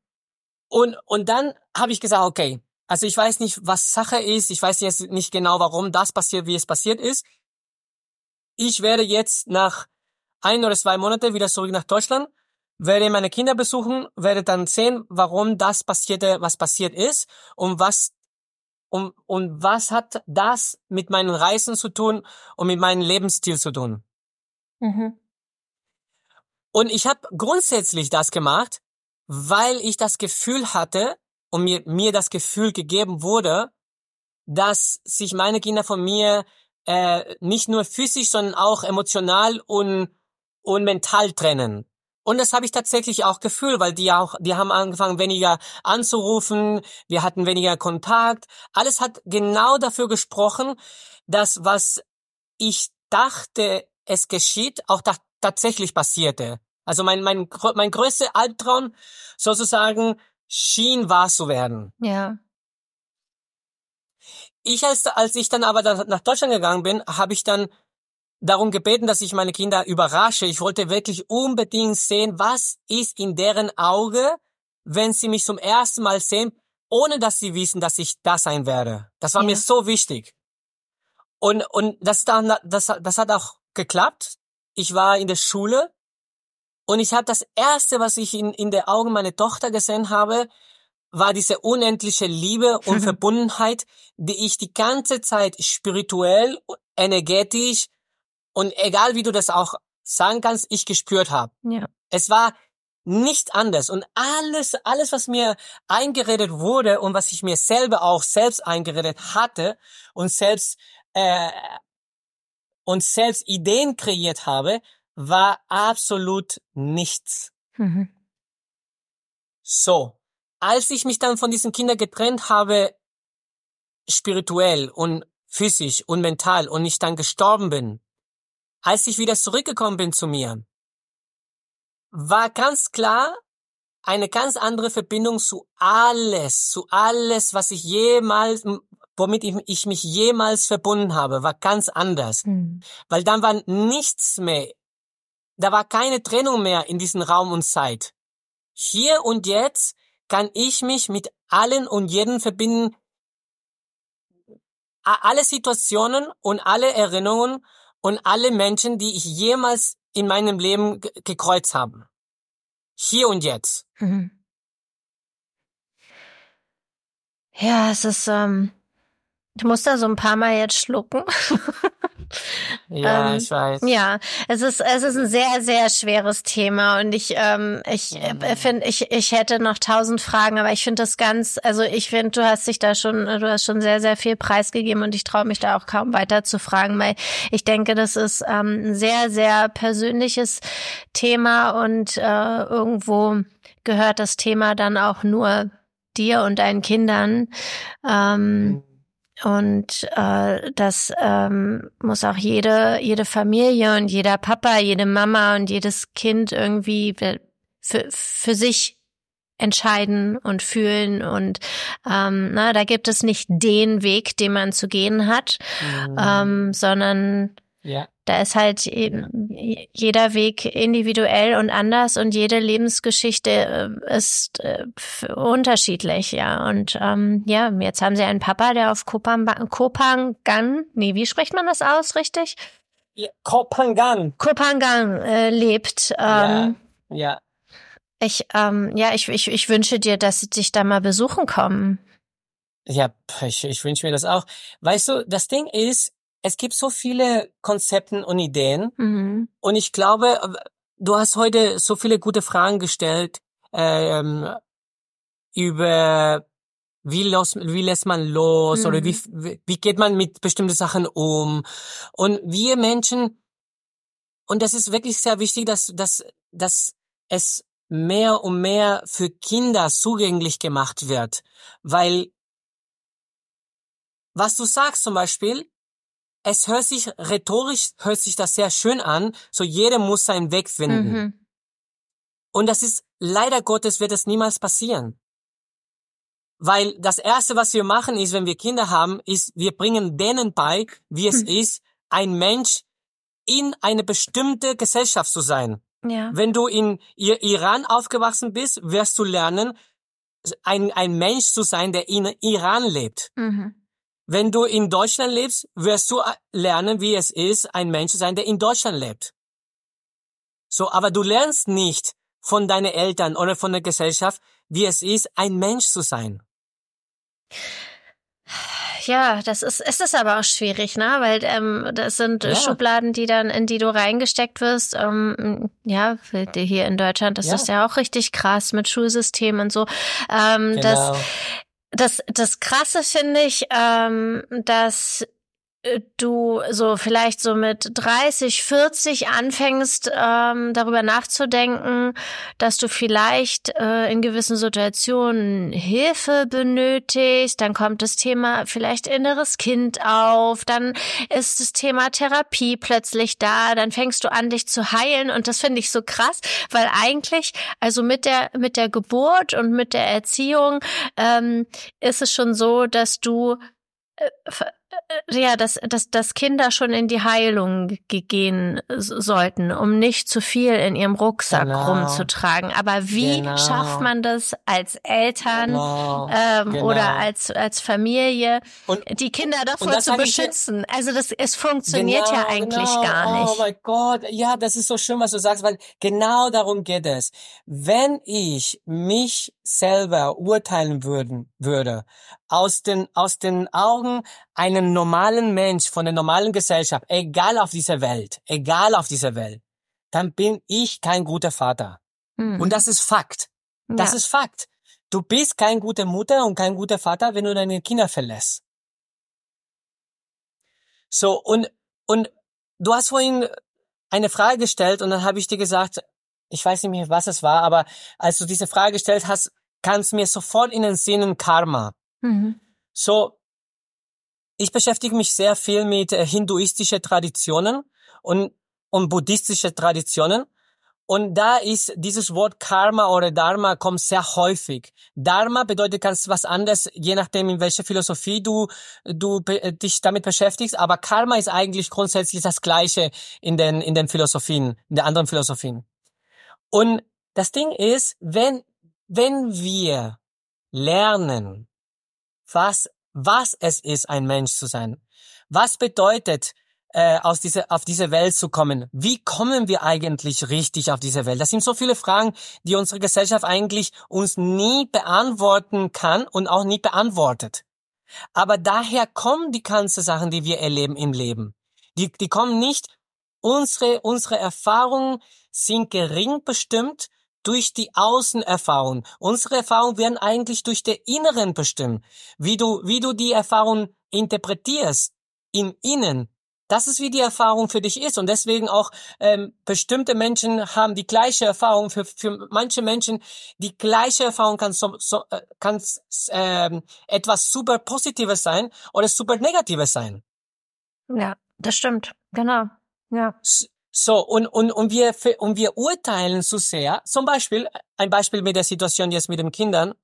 Und, und dann habe ich gesagt, okay, also ich weiß nicht, was Sache ist. Ich weiß jetzt nicht genau, warum das passiert, wie es passiert ist. Ich werde jetzt nach ein oder zwei Monate wieder zurück nach Deutschland, werde meine Kinder besuchen, werde dann sehen, warum das passierte, was passiert ist und was und, und was hat das mit meinen Reisen zu tun und mit meinem Lebensstil zu tun? Mhm. Und ich habe grundsätzlich das gemacht, weil ich das Gefühl hatte und mir, mir das Gefühl gegeben wurde, dass sich meine Kinder von mir äh, nicht nur physisch, sondern auch emotional und, und mental trennen. Und das habe ich tatsächlich auch gefühlt, weil die auch, die haben angefangen weniger anzurufen, wir hatten weniger Kontakt. Alles hat genau dafür gesprochen, dass was ich dachte, es geschieht, auch tatsächlich passierte. Also mein, mein, mein größter Albtraum sozusagen schien wahr zu werden. Ja. Ich als, als ich dann aber nach Deutschland gegangen bin, habe ich dann darum gebeten, dass ich meine Kinder überrasche. Ich wollte wirklich unbedingt sehen, was ist in deren Auge, wenn sie mich zum ersten Mal sehen, ohne dass sie wissen, dass ich da sein werde. Das war ja. mir so wichtig. Und, und das, dann, das, das hat auch geklappt. Ich war in der Schule und ich habe das erste, was ich in, in der Augen meiner Tochter gesehen habe, war diese unendliche Liebe und Verbundenheit, die ich die ganze Zeit spirituell, energetisch und egal wie du das auch sagen kannst, ich gespürt habe. Ja. Es war nicht anders und alles, alles, was mir eingeredet wurde und was ich mir selber auch selbst eingeredet hatte und selbst äh, und selbst Ideen kreiert habe, war absolut nichts. Mhm. So, als ich mich dann von diesen Kindern getrennt habe, spirituell und physisch und mental und ich dann gestorben bin, als ich wieder zurückgekommen bin zu mir, war ganz klar eine ganz andere Verbindung zu alles, zu alles, was ich jemals, womit ich, ich mich jemals verbunden habe, war ganz anders. Mhm. Weil dann war nichts mehr, da war keine Trennung mehr in diesem Raum und Zeit. Hier und jetzt kann ich mich mit allen und jeden verbinden, alle Situationen und alle Erinnerungen und alle Menschen, die ich jemals in meinem Leben gekreuzt habe. Hier und jetzt. Mhm. Ja, es ist, ähm, ich muss da so ein paar Mal jetzt schlucken. ja, ähm, ich weiß. Ja, es ist es ist ein sehr sehr schweres Thema und ich ähm, ich äh, finde ich ich hätte noch tausend Fragen, aber ich finde das ganz also ich finde du hast dich da schon du hast schon sehr sehr viel preisgegeben und ich traue mich da auch kaum weiter zu fragen, weil ich denke das ist ähm, ein sehr sehr persönliches Thema und äh, irgendwo gehört das Thema dann auch nur dir und deinen Kindern. Ähm, und äh, das ähm, muss auch jede, jede Familie und jeder Papa, jede Mama und jedes Kind irgendwie für, für sich entscheiden und fühlen und ähm, na, da gibt es nicht den Weg, den man zu gehen hat, mhm. ähm, sondern ja. Da ist halt jeder Weg individuell und anders und jede Lebensgeschichte äh, ist äh, unterschiedlich, ja. Und ähm, ja, jetzt haben sie einen Papa, der auf Kopangan, nee, wie spricht man das aus, richtig? Ja, Kopangan. Kopangan äh, lebt. Ähm, ja, ja. Ich, ähm, ja, ich, ich, ich wünsche dir, dass sie dich da mal besuchen kommen. Ja, ich, ich wünsche mir das auch. Weißt du, das Ding ist, es gibt so viele Konzepte und Ideen. Mhm. Und ich glaube, du hast heute so viele gute Fragen gestellt ähm, über wie, los, wie lässt man los mhm. oder wie, wie geht man mit bestimmten Sachen um. Und wir Menschen, und das ist wirklich sehr wichtig, dass, dass, dass es mehr und mehr für Kinder zugänglich gemacht wird. Weil, was du sagst zum Beispiel, es hört sich rhetorisch hört sich das sehr schön an, so jeder muss seinen Weg finden. Mhm. Und das ist leider Gottes wird es niemals passieren. Weil das erste, was wir machen, ist, wenn wir Kinder haben, ist, wir bringen denen bei, wie es mhm. ist, ein Mensch in eine bestimmte Gesellschaft zu sein. Ja. Wenn du in Iran aufgewachsen bist, wirst du lernen, ein, ein Mensch zu sein, der in Iran lebt. Mhm. Wenn du in Deutschland lebst, wirst du äh, lernen, wie es ist, ein Mensch zu sein, der in Deutschland lebt. So, aber du lernst nicht von deinen Eltern oder von der Gesellschaft, wie es ist, ein Mensch zu sein. Ja, das ist, ist es aber auch schwierig, ne? Weil ähm, das sind ja. Schubladen, die dann, in die du reingesteckt wirst. Ähm, ja, hier in Deutschland ist ja. das ja auch richtig krass mit Schulsystem und so. Ähm, genau. Das das, das Krasse finde ich, ähm, dass du so vielleicht so mit 30, 40 anfängst, ähm, darüber nachzudenken, dass du vielleicht äh, in gewissen Situationen Hilfe benötigst, dann kommt das Thema vielleicht inneres Kind auf, dann ist das Thema Therapie plötzlich da, dann fängst du an, dich zu heilen. Und das finde ich so krass, weil eigentlich, also mit der, mit der Geburt und mit der Erziehung ähm, ist es schon so, dass du äh, äh, ja, dass, dass, dass Kinder schon in die Heilung gehen sollten, um nicht zu viel in ihrem Rucksack genau. rumzutragen. Aber wie genau. schafft man das als Eltern genau. Ähm, genau. oder als, als Familie, und, die Kinder davor zu beschützen? also das, es funktioniert ja genau, eigentlich genau. gar nicht. Oh mein Gott, ja, das ist so schön, was du sagst, weil genau darum geht es. Wenn ich mich selber urteilen würden, würde, aus den, aus den Augen einen normalen Mensch von der normalen Gesellschaft, egal auf dieser Welt, egal auf dieser Welt, dann bin ich kein guter Vater. Mhm. Und das ist Fakt. Das ja. ist Fakt. Du bist kein guter Mutter und kein guter Vater, wenn du deine Kinder verlässt. So, und, und du hast vorhin eine Frage gestellt und dann habe ich dir gesagt, ich weiß nicht mehr, was es war, aber als du diese Frage gestellt hast, kam es mir sofort in den Sinn Karma. Mhm. So, ich beschäftige mich sehr viel mit äh, hinduistischen Traditionen und, und buddhistischen Traditionen. Und da ist dieses Wort Karma oder Dharma kommt sehr häufig. Dharma bedeutet ganz was anderes, je nachdem, in welcher Philosophie du, du dich damit beschäftigst. Aber Karma ist eigentlich grundsätzlich das Gleiche in den, in den Philosophien, in den anderen Philosophien. Und das Ding ist, wenn, wenn wir lernen, was, was es ist, ein Mensch zu sein, was bedeutet, äh, aus dieser, auf diese Welt zu kommen. Wie kommen wir eigentlich richtig auf diese Welt? Das sind so viele Fragen, die unsere Gesellschaft eigentlich uns nie beantworten kann und auch nie beantwortet. Aber daher kommen die ganzen Sachen, die wir erleben im Leben. Die, die kommen nicht, unsere, unsere Erfahrungen sind gering bestimmt durch die Außenerfahrung. Unsere Erfahrungen werden eigentlich durch den Inneren bestimmt. Wie du, wie du die Erfahrung interpretierst im Innen, das ist, wie die Erfahrung für dich ist. Und deswegen auch ähm, bestimmte Menschen haben die gleiche Erfahrung. Für, für manche Menschen die gleiche Erfahrung kann, so, so, äh, kann ähm, etwas super Positives sein oder super Negatives sein. Ja, das stimmt. Genau. Ja. So, und, und, und, wir, und wir urteilen zu so sehr. Zum Beispiel, ein Beispiel mit der Situation jetzt mit den Kindern,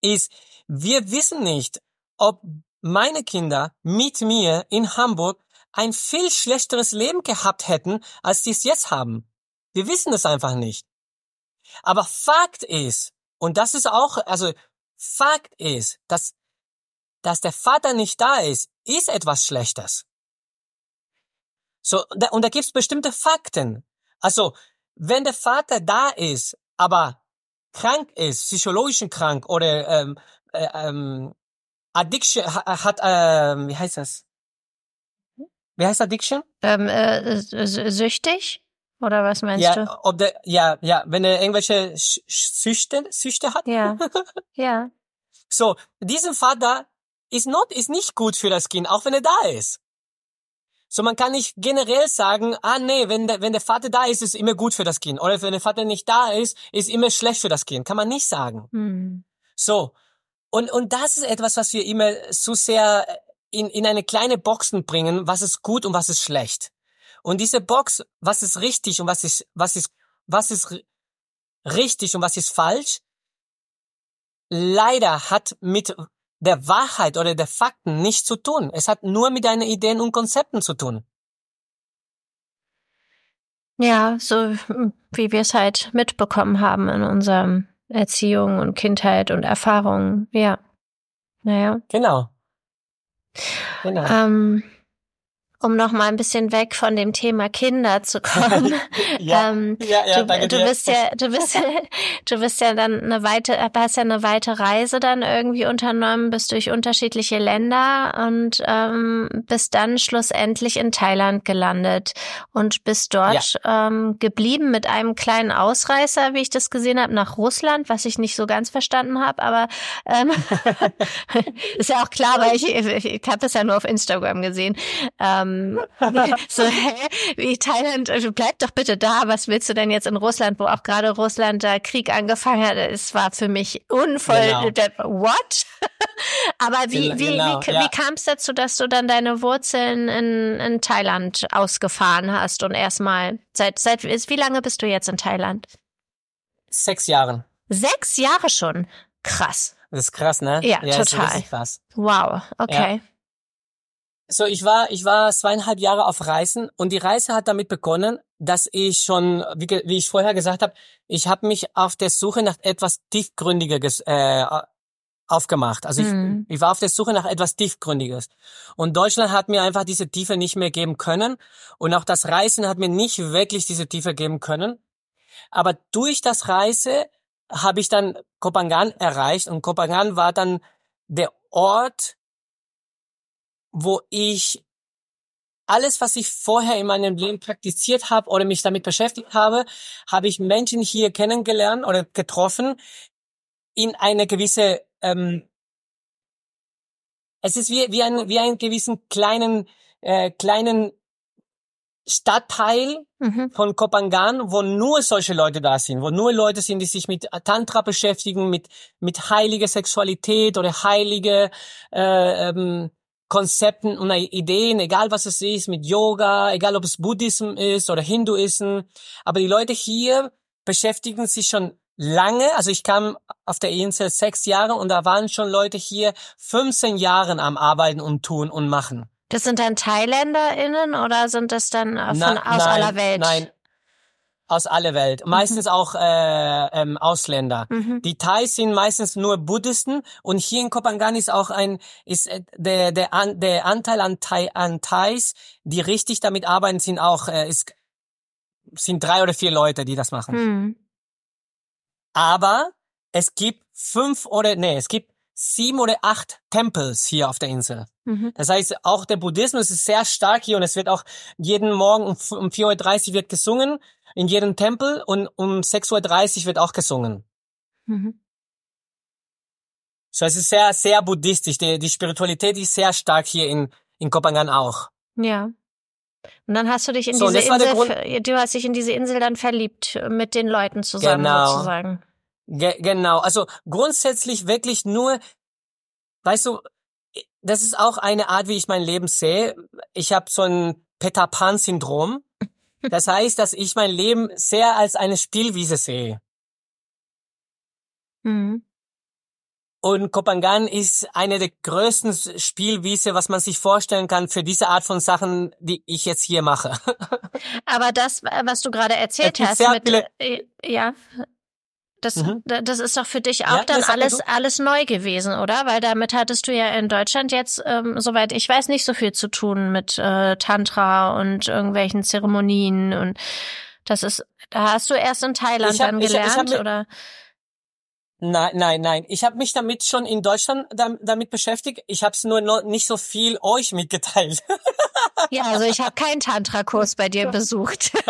ist, wir wissen nicht, ob meine Kinder mit mir in Hamburg ein viel schlechteres Leben gehabt hätten, als die es jetzt haben. Wir wissen es einfach nicht. Aber Fakt ist, und das ist auch, also Fakt ist, dass, dass der Vater nicht da ist, ist etwas Schlechtes. So, da, und da gibt's bestimmte Fakten. Also, wenn der Vater da ist, aber krank ist, psychologisch krank oder ähm, äh, ähm, Addiction hat, ähm, wie heißt das? Wie heißt Addiction? Ähm, äh, süchtig? Oder was meinst ja, du? Ob der, ja, ja, wenn er irgendwelche Süchte, Süchte hat. Ja. ja. So, diesen Vater ist not, ist nicht gut für das Kind, auch wenn er da ist. So, man kann nicht generell sagen, ah nee, wenn der, wenn der Vater da ist, ist immer gut für das Kind. Oder wenn der Vater nicht da ist, ist immer schlecht für das Kind. Kann man nicht sagen. Hm. So. Und, und das ist etwas, was wir immer so sehr in, in eine kleine Boxen bringen, was ist gut und was ist schlecht. Und diese Box, was ist richtig und was ist, was ist, was ist richtig und was ist falsch, leider hat mit der Wahrheit oder der Fakten nichts zu tun. Es hat nur mit deinen Ideen und Konzepten zu tun. Ja, so wie wir es halt mitbekommen haben in unserem Erziehung und Kindheit und Erfahrungen. Ja. Naja. Genau. Genau. Ähm, um noch mal ein bisschen weg von dem Thema Kinder zu kommen. ja, ähm, ja, ja, du, du bist ja, du bist, du bist ja dann eine weite, hast ja eine weite Reise dann irgendwie unternommen, bist durch unterschiedliche Länder und ähm, bist dann schlussendlich in Thailand gelandet und bist dort ja. ähm, geblieben mit einem kleinen Ausreißer, wie ich das gesehen habe, nach Russland, was ich nicht so ganz verstanden habe, aber ähm, ist ja auch klar, weil ich, ich, ich habe das ja nur auf Instagram gesehen. Ähm, ähm, so, hä, wie Thailand, also bleib doch bitte da, was willst du denn jetzt in Russland, wo auch gerade Russland da Krieg angefangen hat? Es war für mich unvoll, genau. what? Aber wie, wie, genau, wie, ja. wie kam es dazu, dass du dann deine Wurzeln in, in Thailand ausgefahren hast und erstmal, seit, seit, wie lange bist du jetzt in Thailand? Sechs Jahre. Sechs Jahre schon? Krass. Das ist krass, ne? Ja, ja total. krass. Wow, okay. Ja. So, ich war, ich war zweieinhalb Jahre auf Reisen und die Reise hat damit begonnen, dass ich schon, wie, wie ich vorher gesagt habe, ich habe mich auf der Suche nach etwas tiefgründiges äh, aufgemacht. Also ich, mhm. ich war auf der Suche nach etwas tiefgründiges. Und Deutschland hat mir einfach diese Tiefe nicht mehr geben können. Und auch das Reisen hat mir nicht wirklich diese Tiefe geben können. Aber durch das Reise habe ich dann Kopangan erreicht und Kopangan war dann der Ort, wo ich alles, was ich vorher in meinem Leben praktiziert habe oder mich damit beschäftigt habe, habe ich Menschen hier kennengelernt oder getroffen in eine gewisse, ähm, es ist wie, wie ein, wie einen gewissen kleinen, äh, kleinen Stadtteil mhm. von Kopangan, wo nur solche Leute da sind, wo nur Leute sind, die sich mit Tantra beschäftigen, mit mit heiliger Sexualität oder heilige äh, ähm, Konzepten und Ideen, egal was es ist, mit Yoga, egal ob es Buddhismus ist oder Hinduism. Aber die Leute hier beschäftigen sich schon lange. Also ich kam auf der Insel sechs Jahre und da waren schon Leute hier 15 Jahren am Arbeiten und tun und machen. Das sind dann ThailänderInnen oder sind das dann äh, von Na, aus nein, aller Welt? Nein, aus aller Welt. Mhm. Meistens auch äh, ähm, Ausländer. Mhm. Die Thais sind meistens nur Buddhisten und hier in Kopangan ist auch ein ist äh, der der an, der Anteil an, Thai, an Thais, die richtig damit arbeiten, sind auch äh, ist sind drei oder vier Leute, die das machen. Mhm. Aber es gibt fünf oder nee, es gibt sieben oder acht Tempels hier auf der Insel. Mhm. Das heißt, auch der Buddhismus ist sehr stark hier und es wird auch jeden Morgen um, um 4.30 Uhr wird gesungen in jedem Tempel und um 6.30 Uhr wird auch gesungen. Mhm. So, es ist sehr, sehr buddhistisch. Die, die Spiritualität ist sehr stark hier in, in Kopangan auch. Ja. Und dann hast du dich in so, diese Insel, du hast dich in diese Insel dann verliebt mit den Leuten zusammen genau. sozusagen. Ge genau. Also grundsätzlich wirklich nur, weißt du, das ist auch eine Art, wie ich mein Leben sehe. Ich habe so ein Peter Pan Syndrom. Das heißt, dass ich mein Leben sehr als eine Spielwiese sehe. Mhm. Und Kopangan ist eine der größten Spielwiese, was man sich vorstellen kann für diese Art von Sachen, die ich jetzt hier mache. Aber das, was du gerade erzählt hast, mit, äh, ja, das, mhm. das ist doch für dich auch ja, dann alles, alles neu gewesen, oder? Weil damit hattest du ja in Deutschland jetzt, ähm, soweit ich weiß, nicht so viel zu tun mit äh, Tantra und irgendwelchen Zeremonien und das ist, da hast du erst in Thailand hab, dann gelernt, ich, ich mit, oder? Nein, nein, nein. Ich habe mich damit schon in Deutschland damit beschäftigt. Ich habe es nur noch nicht so viel euch mitgeteilt. Ja, also ich habe keinen Tantra-Kurs bei dir besucht.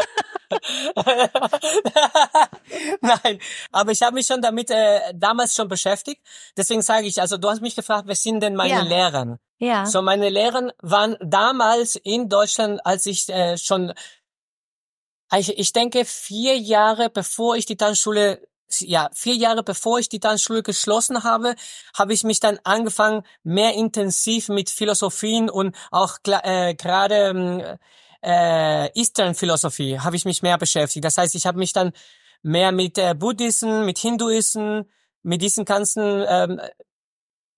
Nein, aber ich habe mich schon damit äh, damals schon beschäftigt. Deswegen sage ich, also du hast mich gefragt, wer sind denn meine ja. Lehrer? Ja. So meine Lehrer waren damals in Deutschland, als ich äh, schon, ich, ich denke vier Jahre bevor ich die Tanzschule ja, vier Jahre bevor ich die Tanzschule geschlossen habe, habe ich mich dann angefangen, mehr intensiv mit Philosophien und auch äh, gerade ähm, äh, Eastern Philosophie habe ich mich mehr beschäftigt. Das heißt, ich habe mich dann mehr mit äh, Buddhismus, mit Hinduismus, mit diesen ganzen ähm,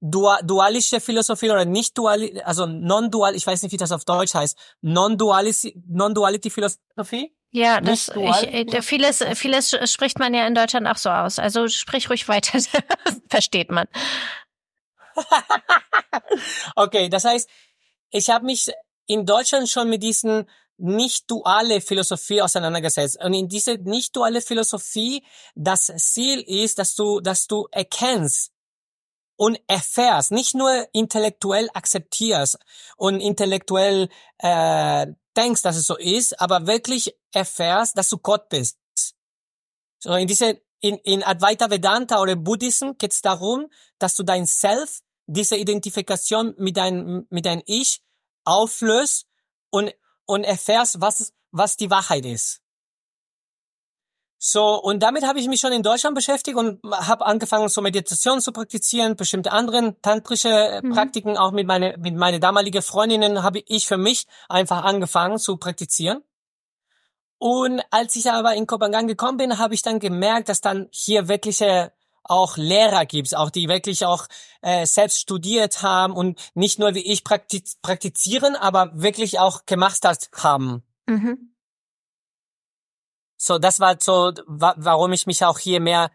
dualische Philosophie oder nicht dual, also non-dual, ich weiß nicht, wie das auf Deutsch heißt, non-duality non -duality Philosophie. Ja, das ich, äh, vieles vieles spricht man ja in Deutschland auch so aus. Also sprich ruhig weiter, versteht man. okay, das heißt, ich habe mich in Deutschland schon mit diesen nicht duale Philosophie auseinandergesetzt. Und in diese nicht duale Philosophie, das Ziel ist, dass du, dass du erkennst und erfährst, nicht nur intellektuell akzeptierst und intellektuell äh, denkst, dass es so ist, aber wirklich erfährst, dass du Gott bist. So in diese in, in Advaita Vedanta oder Buddhismus geht es darum, dass du dein Self, diese Identifikation mit deinem mit deinem Ich auflöst und, und erfährst, was, was die Wahrheit ist. So, und damit habe ich mich schon in Deutschland beschäftigt und habe angefangen, so Meditation zu praktizieren, bestimmte anderen tantrische äh, mhm. Praktiken, auch mit meine, mit meine damalige Freundinnen habe ich für mich einfach angefangen zu praktizieren. Und als ich aber in Kopangan gekommen bin, habe ich dann gemerkt, dass dann hier wirkliche auch Lehrer gibt, auch die wirklich auch äh, selbst studiert haben und nicht nur wie ich praktiz praktizieren, aber wirklich auch gemacht haben. Mhm. So, das war so, wa warum ich mich auch hier mehr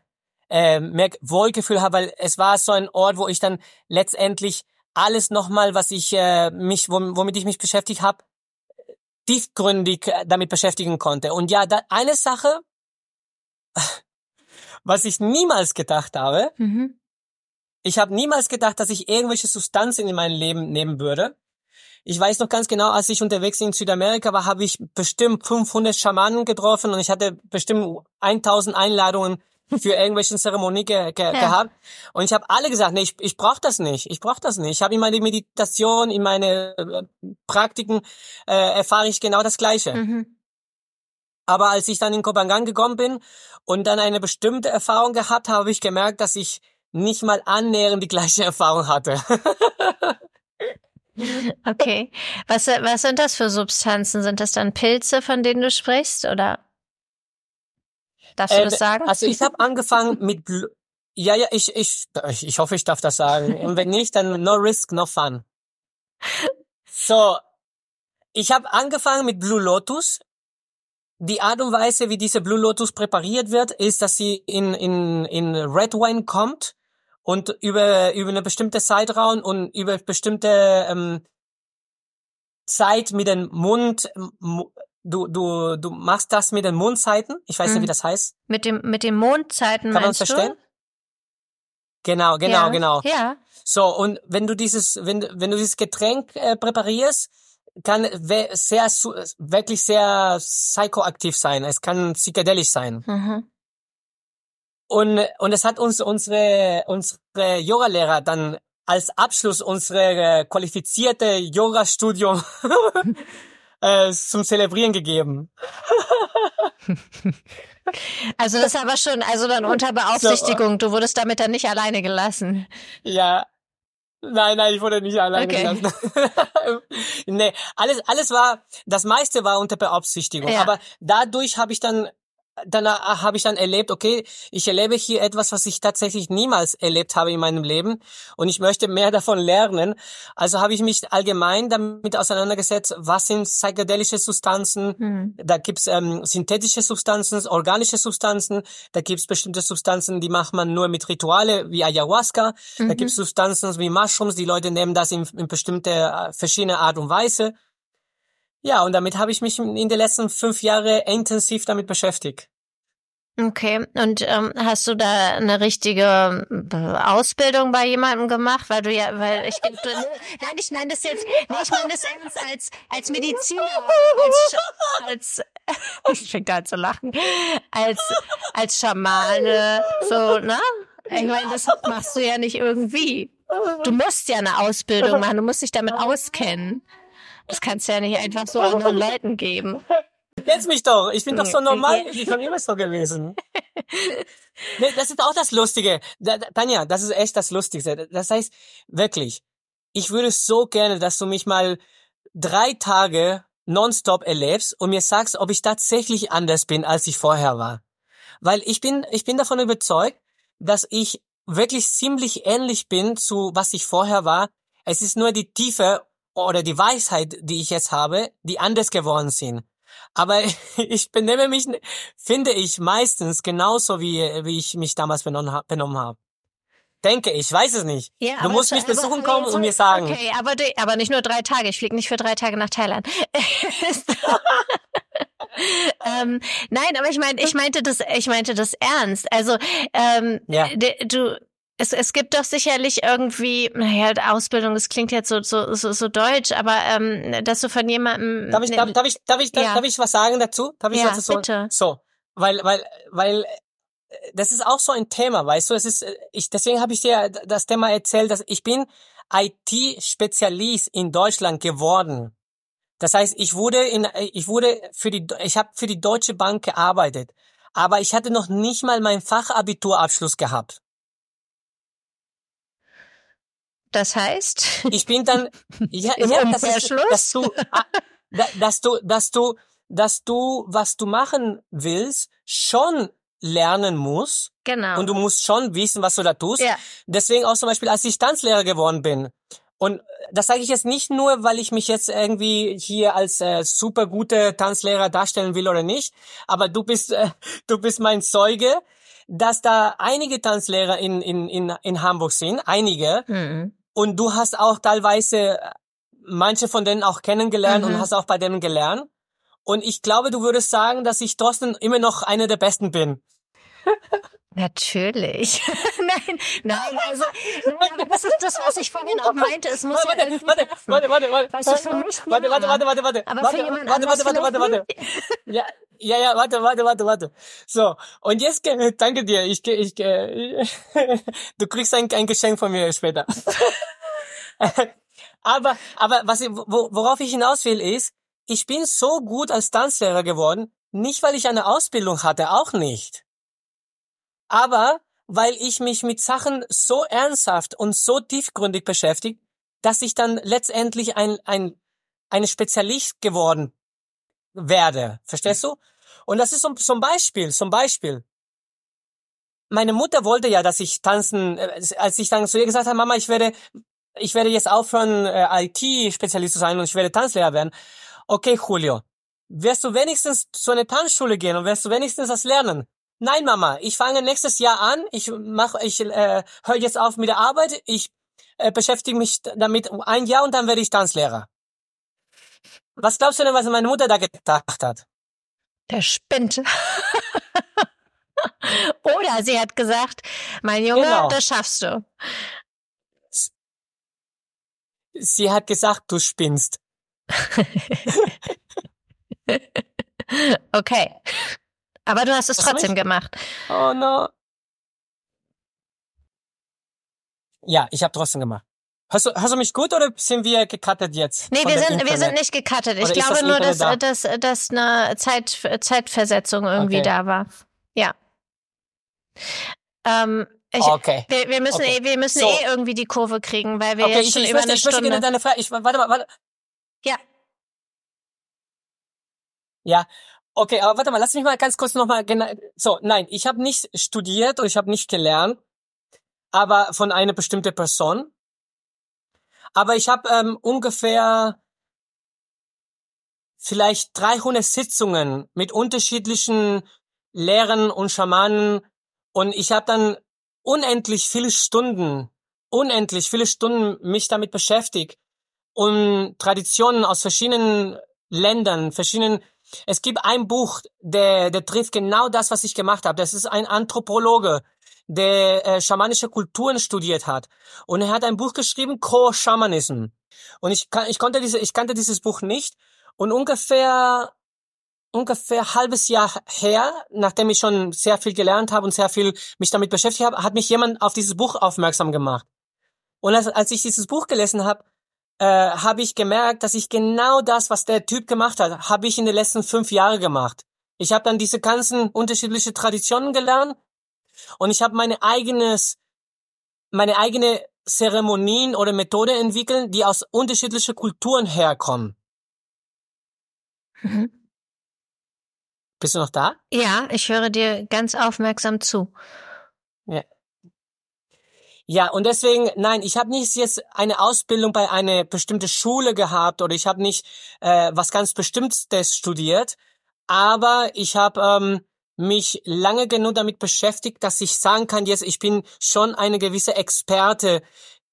äh, mehr Wohlgefühl habe, weil es war so ein Ort, wo ich dann letztendlich alles nochmal, was ich äh, mich, womit ich mich beschäftigt habe, tiefgründig äh, damit beschäftigen konnte. Und ja, da, eine Sache, was ich niemals gedacht habe, mhm. ich habe niemals gedacht, dass ich irgendwelche Substanzen in mein Leben nehmen würde. Ich weiß noch ganz genau, als ich unterwegs in Südamerika war, habe ich bestimmt 500 Schamanen getroffen und ich hatte bestimmt 1000 Einladungen für irgendwelche Zeremonie ge ge ja. gehabt. Und ich habe alle gesagt, nee, ich, ich brauche das nicht, ich brauche das nicht. Ich habe in meine Meditation, in meine äh, Praktiken äh, erfahre ich genau das Gleiche. Mhm. Aber als ich dann in Kopangan gekommen bin und dann eine bestimmte Erfahrung gehabt habe, habe ich gemerkt, dass ich nicht mal annähernd die gleiche Erfahrung hatte. okay. Was, was sind das für Substanzen? Sind das dann Pilze, von denen du sprichst, oder? Darfst du äh, das sagen? Also ich habe angefangen mit Bl ja, ja, ich, ich, ich hoffe, ich darf das sagen. Und wenn nicht, dann no risk, no fun. So, ich habe angefangen mit Blue Lotus. Die Art und Weise, wie diese Blue Lotus präpariert wird, ist, dass sie in, in, in Red Wine kommt und über, über eine bestimmte Zeitraum und über bestimmte ähm, Zeit mit dem Mund du, du, du machst das mit den Mondzeiten. Ich weiß mhm. nicht, wie das heißt. Mit dem, mit den Mondzeiten Kann man verstehen? Du? Genau, genau, ja. genau. Ja. So, und wenn du dieses, wenn, wenn du dieses Getränk äh, präparierst, kann sehr, wirklich sehr psychoaktiv sein. Es kann psychedelisch sein. Mhm. Und, und es hat uns unsere, unsere Yoga-Lehrer dann als Abschluss unsere qualifizierte Yoga-Studium äh, zum Zelebrieren gegeben. Also das ist aber schon, also dann unter Beaufsichtigung. Du wurdest damit dann nicht alleine gelassen. Ja. Nein, nein, ich wurde nicht alleine okay. gelassen. nee, alles, alles war, das meiste war unter Beaufsichtigung. Ja. Aber dadurch habe ich dann danach habe ich dann erlebt, okay, ich erlebe hier etwas, was ich tatsächlich niemals erlebt habe in meinem Leben und ich möchte mehr davon lernen. Also habe ich mich allgemein damit auseinandergesetzt, was sind psychedelische Substanzen, mhm. da gibt's ähm, synthetische Substanzen, organische Substanzen, da gibt's bestimmte Substanzen, die macht man nur mit Rituale wie Ayahuasca, mhm. da gibt's Substanzen wie Mushrooms, die Leute nehmen das in, in bestimmte äh, verschiedene Art und Weise. Ja, und damit habe ich mich in den letzten fünf Jahren intensiv damit beschäftigt. Okay, und ähm, hast du da eine richtige äh, Ausbildung bei jemandem gemacht, weil du ja, weil ich, du, nein, ich meine das jetzt, nee, ich meine das ernst als als Mediziner, als, als ich fing da zu lachen, als als Schamane, so, ne? Ich meine, das machst du ja nicht irgendwie. Du musst ja eine Ausbildung machen, du musst dich damit auskennen. Das kannst du ja nicht einfach so anderen Leuten geben. Kennst mich doch. Ich bin doch so normal. Ich bin schon immer so gewesen. das ist auch das Lustige. Tanja, das ist echt das Lustigste. Das heißt, wirklich, ich würde so gerne, dass du mich mal drei Tage nonstop erlebst und mir sagst, ob ich tatsächlich anders bin, als ich vorher war. Weil ich bin, ich bin davon überzeugt, dass ich wirklich ziemlich ähnlich bin zu was ich vorher war. Es ist nur die Tiefe oder die Weisheit, die ich jetzt habe, die anders geworden sind. Aber ich benehme mich, finde ich, meistens genauso, wie, wie ich mich damals benommen, benommen habe. Denke ich, weiß es nicht. Ja, du musst mich besuchen kommen und mir sagen. Okay, aber, aber nicht nur drei Tage. Ich fliege nicht für drei Tage nach Thailand. ähm, nein, aber ich meine, ich meinte das, ich meinte das ernst. Also ähm, ja. du, es, es gibt doch sicherlich irgendwie, naja, Ausbildung, das klingt jetzt so, so, so, so deutsch, aber ähm, dass du von jemandem. Darf ich, darf, darf ich, darf ich, ja. darf ich was sagen dazu? Darf ich ja, was dazu? Bitte. So, weil, weil, weil das ist auch so ein Thema, weißt du, es ist, ich, deswegen habe ich dir das Thema erzählt, dass ich bin IT-Spezialist in Deutschland geworden. Das heißt, ich wurde in, ich wurde für die, ich habe für die Deutsche Bank gearbeitet, aber ich hatte noch nicht mal meinen Fachabiturabschluss gehabt. Das heißt? Ich bin dann, ja, ja das ist, dass du, ah, dass du, dass du, dass du, was du machen willst, schon lernen muss. Genau. Und du musst schon wissen, was du da tust. Ja. Deswegen auch zum Beispiel, als ich Tanzlehrer geworden bin. Und das sage ich jetzt nicht nur, weil ich mich jetzt irgendwie hier als äh, super gute Tanzlehrer darstellen will oder nicht, aber du bist, äh, du bist mein Zeuge, dass da einige Tanzlehrer in, in, in, in Hamburg sind, einige. Mhm. Und du hast auch teilweise manche von denen auch kennengelernt Mhm. und hast auch bei denen gelernt. Und ich glaube, du würdest sagen, dass ich trotzdem immer noch einer der Besten bin. Natürlich. nein, nein, also nein, das ist das, was ich vorhin auch meinte. Es muss ja Warte, irgendwie warte, warte, warte, warte. Weißt du, für mich Warte, ja. warte, warte, warte, warte. Aber warte, für jemand warte, warte, warte, warte, warte. Ja, ja, ja, warte, warte, warte, warte. So, und jetzt, äh, danke dir. Ich, ich, äh, du kriegst ein, ein Geschenk von mir später. aber, aber was, ich- wo, worauf ich hinaus will, ist, ich bin so gut als Tanzlehrer geworden, nicht weil ich eine Ausbildung hatte, auch nicht. Aber weil ich mich mit Sachen so ernsthaft und so tiefgründig beschäftigt, dass ich dann letztendlich ein, ein, ein Spezialist geworden werde. Verstehst du? Und das ist so, ein Beispiel, zum Beispiel. Meine Mutter wollte ja, dass ich tanzen, äh, als ich dann zu ihr gesagt habe, Mama, ich werde, ich werde jetzt aufhören, äh, IT-Spezialist zu sein und ich werde Tanzlehrer werden. Okay, Julio, wirst du wenigstens zu einer Tanzschule gehen und wirst du wenigstens das lernen? Nein, Mama, ich fange nächstes Jahr an. Ich mach, ich äh, höre jetzt auf mit der Arbeit. Ich äh, beschäftige mich damit ein Jahr und dann werde ich Tanzlehrer. Was glaubst du denn, was meine Mutter da gedacht hat? Der spinnt. Oder sie hat gesagt, mein Junge, Genau. das schaffst du. Sie hat gesagt, du spinnst. Okay. Aber du hast es Hast du trotzdem gemacht. Oh no. Ja, ich habe trotzdem gemacht. Hörst du, hörst du mich gut oder sind wir gecuttet jetzt? Nee, wir sind, wir sind nicht gecuttet. Ich glaube das nur, dass, Internet dass, dass eine Zeit, Zeitversetzung irgendwie Okay. da war. Ja. Ähm, ich, Okay. wir, wir müssen, Okay. eh, wir müssen So. eh irgendwie die Kurve kriegen, weil wir Okay, jetzt ich, schon ich, über möchte, eine ich möchte Stunde. deine Frage. Ich, warte mal, warte. Ja. Ja. Okay, aber warte mal, lass mich mal ganz kurz nochmal genau. So, nein, ich habe nicht studiert und ich habe nicht gelernt, aber von einer bestimmten Person. Aber ich habe ähm, ungefähr vielleicht 300 Sitzungen mit unterschiedlichen Lehrern und Schamanen und ich habe dann unendlich viele Stunden, unendlich viele Stunden mich damit beschäftigt und Traditionen aus verschiedenen Ländern, verschiedenen es gibt ein Buch, der, der trifft genau das, was ich gemacht habe. Das ist ein Anthropologe, der äh, schamanische Kulturen studiert hat. Und er hat ein Buch geschrieben, Core Shamanism. Und ich, kann, ich, konnte diese, ich kannte dieses Buch nicht. Und ungefähr, ungefähr halbes Jahr her, nachdem ich schon sehr viel gelernt habe und sehr viel mich damit beschäftigt habe, hat mich jemand auf dieses Buch aufmerksam gemacht. Und als, als ich dieses Buch gelesen habe, äh, habe ich gemerkt, dass ich genau das, was der Typ gemacht hat, habe ich in den letzten fünf Jahren gemacht. Ich habe dann diese ganzen unterschiedliche Traditionen gelernt und ich habe meine eigenes, meine eigene Zeremonien oder Methode entwickelt, die aus unterschiedlichen Kulturen herkommen. Mhm. Bist du noch da? Ja, ich höre dir ganz aufmerksam zu. Ja, und deswegen, nein, ich habe nicht jetzt eine Ausbildung bei einer bestimmten Schule gehabt oder ich habe nicht äh, was ganz Bestimmtes studiert, aber ich habe ähm, mich lange genug damit beschäftigt, dass ich sagen kann, jetzt ich bin schon eine gewisse Experte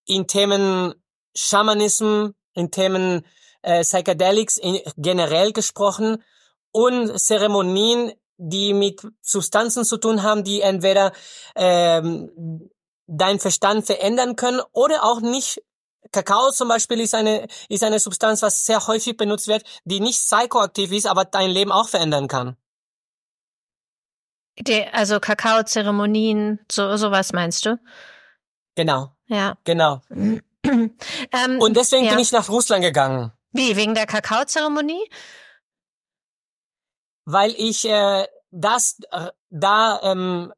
in Themen Schamanism, in Themen äh, Psychedelics in, generell gesprochen und Zeremonien, die mit Substanzen zu tun haben, die entweder ähm, dein Verstand verändern können oder auch nicht. Kakao zum Beispiel ist eine, ist eine Substanz, was sehr häufig benutzt wird, die nicht psychoaktiv ist, aber dein Leben auch verändern kann. Die, also Kakaozeremonien, so sowas meinst du? Genau, Ja. genau. ähm, Und deswegen ja. bin ich nach Russland gegangen, Wie, wegen der Kakaozeremonie? weil ich äh, das äh, da ähm,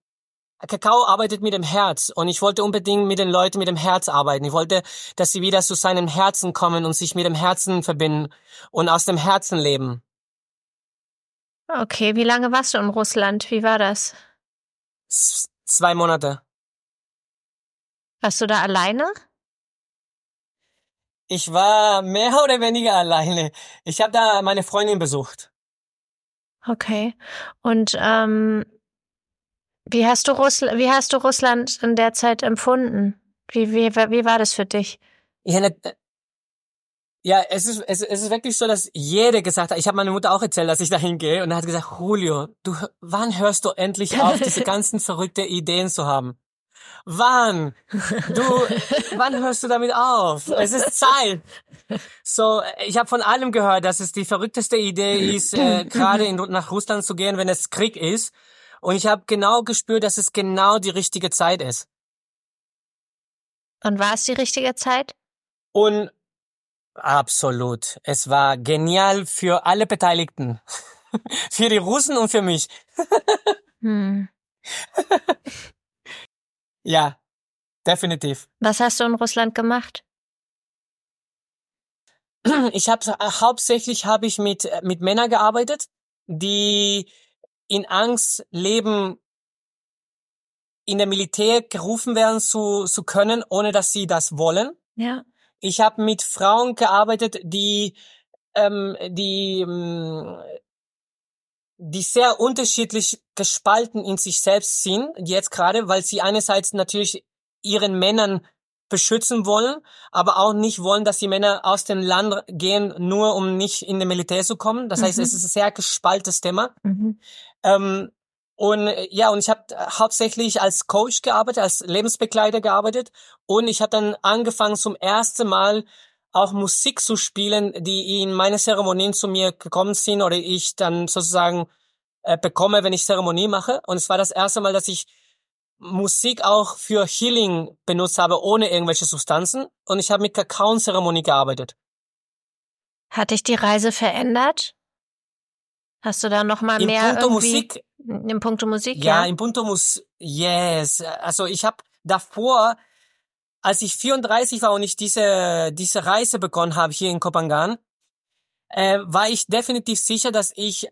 Kakao arbeitet mit dem Herz und ich wollte unbedingt mit den Leuten mit dem Herz arbeiten. Ich wollte, dass sie wieder zu seinem Herzen kommen und sich mit dem Herzen verbinden und aus dem Herzen leben. Okay, wie lange warst du in Russland? Wie war das? S zwei Monate. Warst du da alleine? Ich war mehr oder weniger alleine. Ich habe da meine Freundin besucht. Okay. Und ähm, wie hast du Russland, wie hast du Russland in der Zeit empfunden? Wie, wie, wie war das für dich? Ja, ne, ja, es ist, es, es ist wirklich so, dass jeder gesagt hat, ich habe meiner Mutter auch erzählt, dass ich da hingehe und er hat gesagt, Julio, du, wann hörst du endlich auf, diese ganzen verrückte Ideen zu haben? Wann? Du, wann hörst du damit auf? Es ist Zeit. So, ich habe von allem gehört, dass es die verrückteste Idee ist, äh, gerade nach Russland zu gehen, wenn es Krieg ist. Und ich habe genau gespürt, dass es genau die richtige Zeit ist. Und war es die richtige Zeit? Und absolut. Es war genial für alle Beteiligten. für die Russen und für mich. hm. ja, definitiv. Was hast du in Russland gemacht? Ich habe hauptsächlich habe ich mit mit Männern gearbeitet, die in Angst leben, in der Militär gerufen werden zu, zu können, ohne dass sie das wollen. Ja. Ich habe mit Frauen gearbeitet, die ähm, die ähm, die sehr unterschiedlich gespalten in sich selbst sind, jetzt gerade, weil sie einerseits natürlich ihren Männern beschützen wollen, aber auch nicht wollen, dass die Männer aus dem Land gehen, nur um nicht in den Militär zu kommen. Das mhm. heißt, es ist ein sehr gespaltenes Thema. Mhm. Ähm, und ja, und ich habe hauptsächlich als Coach gearbeitet, als Lebensbegleiter gearbeitet und ich habe dann angefangen zum ersten Mal auch Musik zu spielen, die in meine Zeremonien zu mir gekommen sind oder ich dann sozusagen äh, bekomme, wenn ich Zeremonie mache. Und es war das erste Mal, dass ich Musik auch für Healing benutzt habe, ohne irgendwelche Substanzen. Und ich habe mit Kakao-Zeremonie gearbeitet. Hat dich die Reise verändert? Hast du da noch mal in mehr Punto? Musik? In Punkto Musik, ja. ja. in Punto Musik, yes. Also ich habe davor, als ich 34 war und ich diese, diese Reise begonnen habe hier in Kopangan, äh, war ich definitiv sicher, dass ich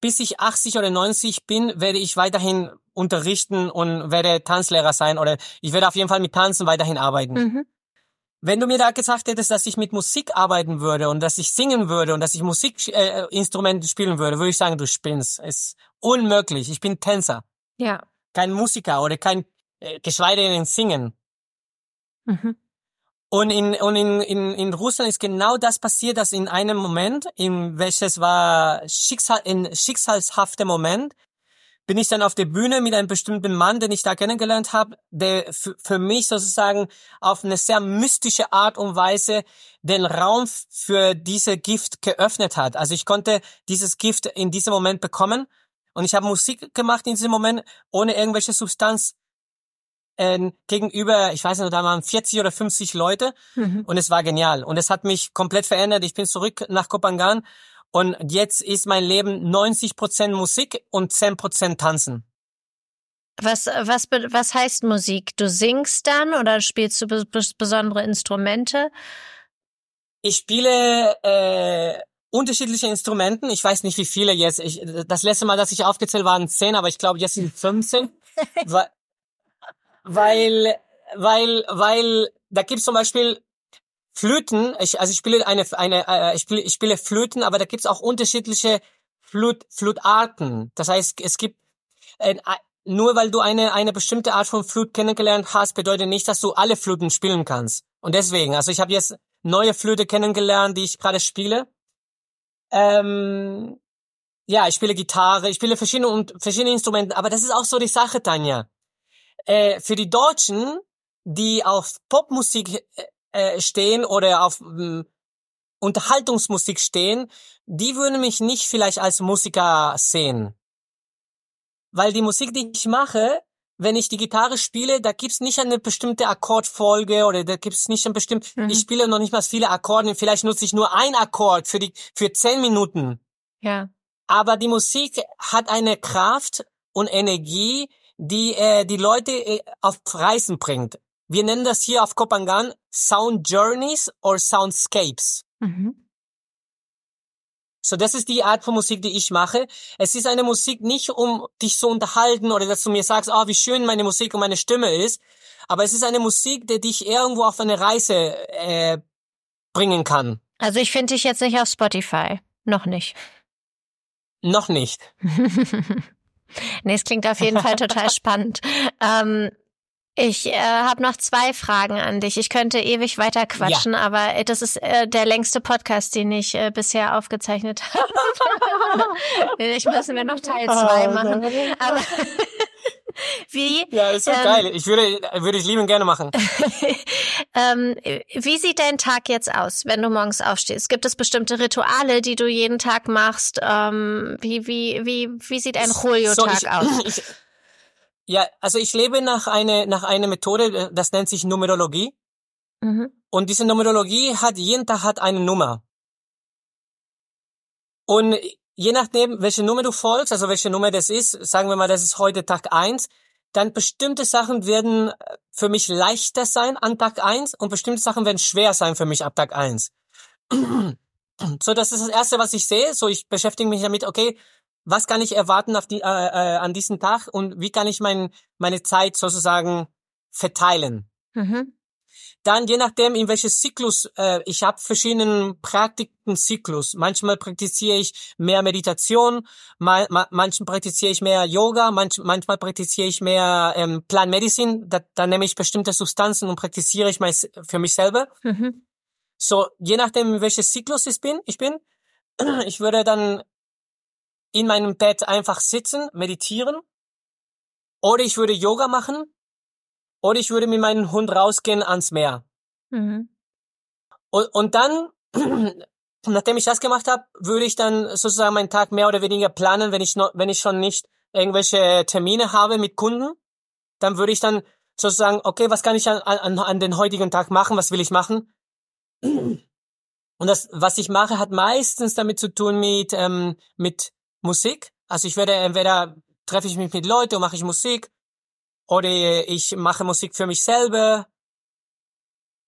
bis ich 80 oder 90 bin, werde ich weiterhin unterrichten und werde Tanzlehrer sein oder ich werde auf jeden Fall mit Tanzen weiterhin arbeiten. Mhm. Wenn du mir da gesagt hättest, dass ich mit Musik arbeiten würde und dass ich singen würde und dass ich Musikinstrumente äh, spielen würde, würde ich sagen, du spinnst. Es ist unmöglich. Ich bin Tänzer. Ja. Kein Musiker oder kein, äh, geschweige denn Singen. Mhm. Und in, und in, in, in Russland ist genau das passiert, dass in einem Moment, in welches war Schicksal, ein schicksalshafter Moment, bin ich dann auf der Bühne mit einem bestimmten Mann, den ich da kennengelernt habe, der für mich sozusagen auf eine sehr mystische Art und Weise den Raum für diese Gift geöffnet hat. Also ich konnte dieses Gift in diesem Moment bekommen und ich habe Musik gemacht in diesem Moment ohne irgendwelche Substanz äh, gegenüber, ich weiß nicht, da waren 40 oder 50 Leute mhm. und es war genial und es hat mich komplett verändert. Ich bin zurück nach Kopangan und jetzt ist mein Leben 90 Prozent Musik und 10 Prozent Tanzen. Was, was, was heißt Musik? Du singst dann oder spielst du besondere Instrumente? Ich spiele äh, unterschiedliche Instrumenten. Ich weiß nicht, wie viele jetzt. Ich, das letzte Mal, dass ich aufgezählt waren zehn, aber ich glaube, jetzt sind 15. weil, weil, weil, weil da gibt's zum Beispiel Flöten, ich, also ich spiele eine, eine äh, ich, spiele, ich spiele Flöten, aber da gibt's auch unterschiedliche Flöt, Flötarten. Das heißt, es gibt äh, nur weil du eine eine bestimmte Art von Flöte kennengelernt hast, bedeutet nicht, dass du alle Flöten spielen kannst. Und deswegen, also ich habe jetzt neue Flöte kennengelernt, die ich gerade spiele. Ähm, ja, ich spiele Gitarre, ich spiele verschiedene und verschiedene Instrumente, aber das ist auch so die Sache, Tanja. Äh, für die Deutschen, die auf Popmusik äh, äh, stehen oder auf äh, Unterhaltungsmusik stehen, die würden mich nicht vielleicht als Musiker sehen. Weil die Musik, die ich mache, wenn ich die Gitarre spiele, da gibt's nicht eine bestimmte Akkordfolge oder da gibt's nicht ein bestimmt, mhm. ich spiele noch nicht mal viele Akkorde, vielleicht nutze ich nur ein Akkord für die, für zehn Minuten. Ja. Aber die Musik hat eine Kraft und Energie, die äh, die Leute äh, auf Reisen bringt. Wir nennen das hier auf Kopangan Sound Journeys or Soundscapes. Mhm. So, das ist die Art von Musik, die ich mache. Es ist eine Musik nicht, um dich zu unterhalten oder dass du mir sagst, ah, oh, wie schön meine Musik und meine Stimme ist. Aber es ist eine Musik, die dich irgendwo auf eine Reise äh, bringen kann. Also ich finde dich jetzt nicht auf Spotify. Noch nicht. Noch nicht. nee, es klingt auf jeden Fall total spannend. Ähm, ich äh, habe noch zwei Fragen an dich. Ich könnte ewig weiter quatschen, ja. aber das ist äh, der längste Podcast, den ich äh, bisher aufgezeichnet habe. ich müssen wir noch Teil zwei machen. Aber wie? Ja, ist so ähm, geil. Ich würde, würde ich lieben gerne machen. ähm, wie sieht dein Tag jetzt aus, wenn du morgens aufstehst? Gibt es bestimmte Rituale, die du jeden Tag machst? Ähm, wie, wie, wie, wie sieht ein Julio-Tag so, aus? Ich, ja, also ich lebe nach einer nach einer Methode, das nennt sich Numerologie. Mhm. Und diese Numerologie hat jeden Tag hat eine Nummer. Und je nachdem, welche Nummer du folgst, also welche Nummer das ist, sagen wir mal, das ist heute Tag eins, dann bestimmte Sachen werden äh, für mich leichter sein an Tag eins und bestimmte Sachen werden schwer sein für mich ab Tag eins. so, das ist das Erste, was ich sehe. So, ich beschäftige mich damit, okay, was kann ich erwarten auf die, äh, äh, an diesem Tag und wie kann ich mein, meine Zeit sozusagen verteilen. Mhm. Dann je nachdem, in welches Zyklus, äh, ich habe verschiedenen Praktiken-Zyklus. Manchmal praktiziere ich mehr Meditation, mal, ma, manchmal praktiziere ich mehr Yoga, manch, manchmal praktiziere ich mehr ähm, Plan Medicine. Da, da nehme ich bestimmte Substanzen und praktiziere ich meist für mich selber. Mhm. So, je nachdem, in welches Zyklus ich bin, ich bin, ich würde dann in meinem Bett einfach sitzen, meditieren. Oder ich würde Yoga machen. Oder ich würde mit meinem Hund rausgehen ans Meer. Mhm. Und, und dann, nachdem ich das gemacht habe, würde ich dann sozusagen meinen Tag mehr oder weniger planen, wenn ich noch, wenn ich schon nicht irgendwelche Termine habe mit Kunden, dann würde ich dann sozusagen, okay, was kann ich an, an, an den heutigen Tag machen, was will ich machen? Und das, was ich mache, hat meistens damit zu tun mit, ähm, mit Musik. Also ich werde entweder treffe ich mich mit Leuten und mache ich Musik oder ich mache Musik für mich selber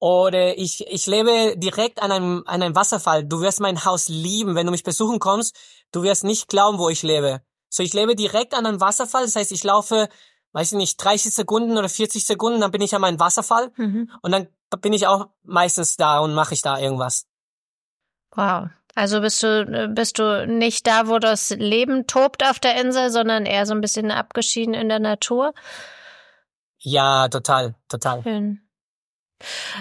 oder ich, ich lebe direkt an einem, an einem Wasserfall. Du wirst mein Haus lieben. Wenn du mich besuchen kommst, du wirst nicht glauben, wo ich lebe. So, ich lebe direkt an einem Wasserfall. Das heißt, ich laufe, weiß ich nicht, 30 Sekunden oder 40 Sekunden, dann bin ich an meinem Wasserfall. Mhm. Und dann bin ich auch meistens da und mache ich da irgendwas. Wow. Also bist du, bist du nicht da, wo das Leben tobt auf der Insel, sondern eher so ein bisschen abgeschieden in der Natur? Ja, total, total. Schön.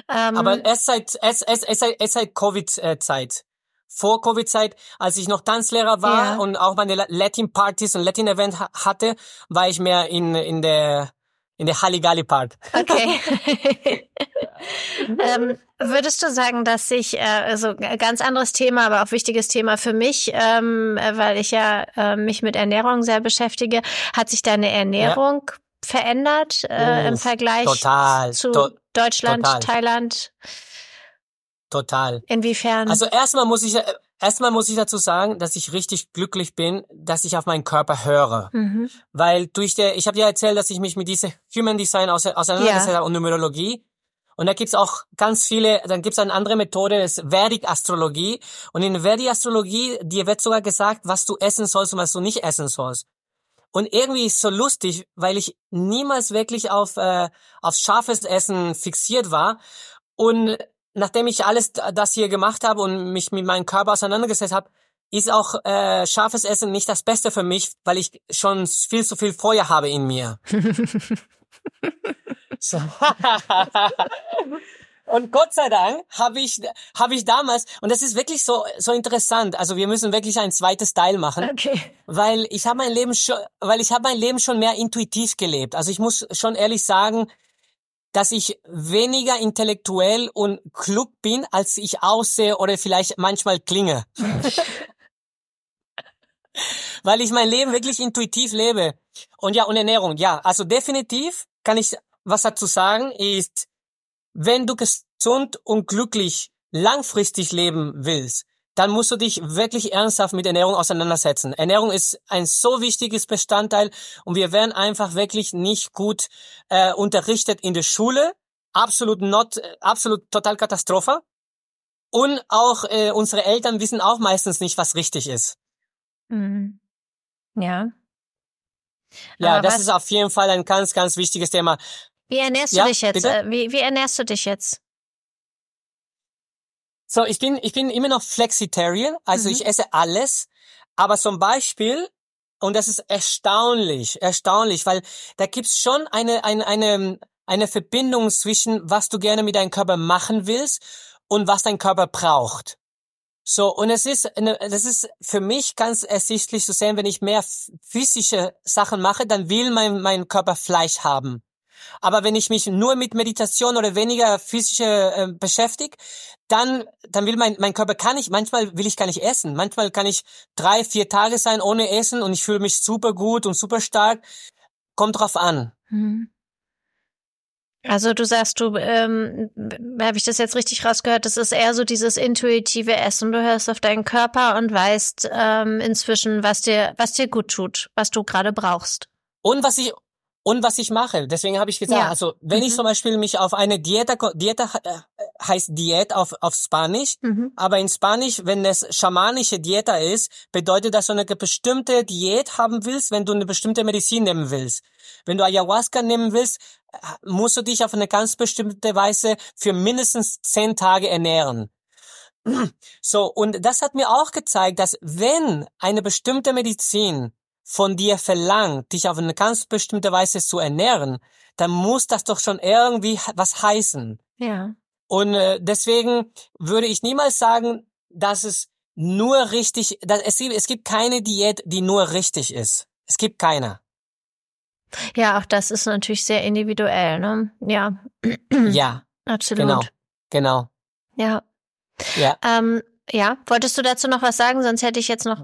Ähm, Aber erst seit, erst, erst, erst, erst seit Covid-Zeit. Vor Covid-Zeit, als ich noch Tanzlehrer war ja. und auch meine Latin-Partys und Latin-Event hatte, war ich mehr in, in der in der Halligalli-Part. Okay. ähm, würdest du sagen, dass sich, äh, also ganz anderes Thema, aber auch wichtiges Thema für mich, ähm, weil ich ja äh, mich mit Ernährung sehr beschäftige, hat sich deine Ernährung ja. Verändert äh, im Vergleich total, zu to Deutschland, total. Thailand? Total. Inwiefern? Also erstmal muss ich erstmal muss ich dazu sagen, dass ich richtig glücklich bin, dass ich auf meinen Körper höre. Mhm. Weil durch der, ich habe dir erzählt, dass ich mich mit diesem Human Design auseinandergesetzt habe und Numerologie. Und da gibt's auch ganz viele, dann gibt's eine andere Methode, das ist Vedic-Astrologie. Und in Vedic-Astrologie, dir wird sogar gesagt, was du essen sollst und was du nicht essen sollst. Und irgendwie ist es so lustig, weil ich niemals wirklich auf, äh, auf scharfes Essen fixiert war. Und nachdem ich alles das hier gemacht habe und mich mit meinem Körper auseinandergesetzt habe, ist auch äh, scharfes Essen nicht das Beste für mich, weil ich schon viel zu viel Feuer habe in mir. und Gott sei Dank habe ich habe ich damals und das ist wirklich so so interessant. Also wir müssen wirklich ein zweites Teil machen, okay. weil ich habe mein Leben schon, weil ich habe mein Leben schon mehr intuitiv gelebt. Also ich muss schon ehrlich sagen, dass ich weniger intellektuell und klug bin, als ich aussehe oder vielleicht manchmal klinge. Weil ich mein Leben wirklich intuitiv lebe. Und ja, und Ernährung, ja, also definitiv kann ich was dazu sagen, ist, wenn du gesund und glücklich langfristig leben willst, dann musst du dich wirklich ernsthaft mit Ernährung auseinandersetzen. Ernährung ist ein so wichtiges Bestandteil und wir werden einfach wirklich nicht gut äh, unterrichtet in der Schule. Absolut not, absolut total Katastrophe. und auch äh, unsere Eltern wissen auch meistens nicht, was richtig ist. Mhm. Ja. Ja, Aber das ist auf jeden Fall ein ganz, ganz wichtiges Thema. Wie ernährst Ja, du dich jetzt? bitte? Äh, Wie, wie ernährst du dich jetzt? So, ich bin, ich bin immer noch Flexitarian, also Mhm. ich esse alles, aber zum Beispiel, und das ist erstaunlich, erstaunlich, weil da gibt's schon eine, eine, eine, eine Verbindung zwischen, was du gerne mit deinem Körper machen willst und was dein Körper braucht. So, und es ist, das ist für mich ganz ersichtlich zu sehen, wenn ich mehr physische Sachen mache, dann will mein, mein Körper Fleisch haben. Aber wenn ich mich nur mit Meditation oder weniger physische äh, beschäftige, dann, dann will mein, mein Körper kann ich, manchmal will ich gar nicht essen. Manchmal kann ich drei, vier Tage sein ohne Essen und ich fühle mich super gut und super stark. Kommt drauf an. Mhm. Also du sagst, du, ähm, habe ich das jetzt richtig rausgehört, das ist eher so dieses intuitive Essen. Du hörst auf deinen Körper und weißt ähm, inzwischen, was dir, was dir gut tut, was du gerade brauchst. Und was ich, und was ich mache. Deswegen habe ich gesagt, Ja. also wenn ich Mhm. zum Beispiel mich auf eine Diät, Diät äh, heißt Diät auf, auf Spanisch, Mhm. aber in Spanisch, wenn es schamanische Diät ist, bedeutet das, dass du eine bestimmte Diät haben willst, wenn du eine bestimmte Medizin nehmen willst. Wenn du Ayahuasca nehmen willst, äh, musst du dich auf eine ganz bestimmte Weise für mindestens zehn Tage ernähren. So, und das hat mir auch gezeigt, dass wenn eine bestimmte Medizin von dir verlangt, dich auf eine ganz bestimmte Weise zu ernähren, dann muss das doch schon irgendwie was heißen. Ja. Und äh, deswegen würde ich niemals sagen, dass es nur richtig, dass es, gibt- es gibt keine Diät, die nur richtig ist. Es gibt keine. Ja, auch das ist natürlich sehr individuell, ne? Ja, Ja, absolut. genau, genau. Ja. Ja. Ähm, ja, wolltest du dazu noch was sagen? Sonst hätte ich jetzt noch,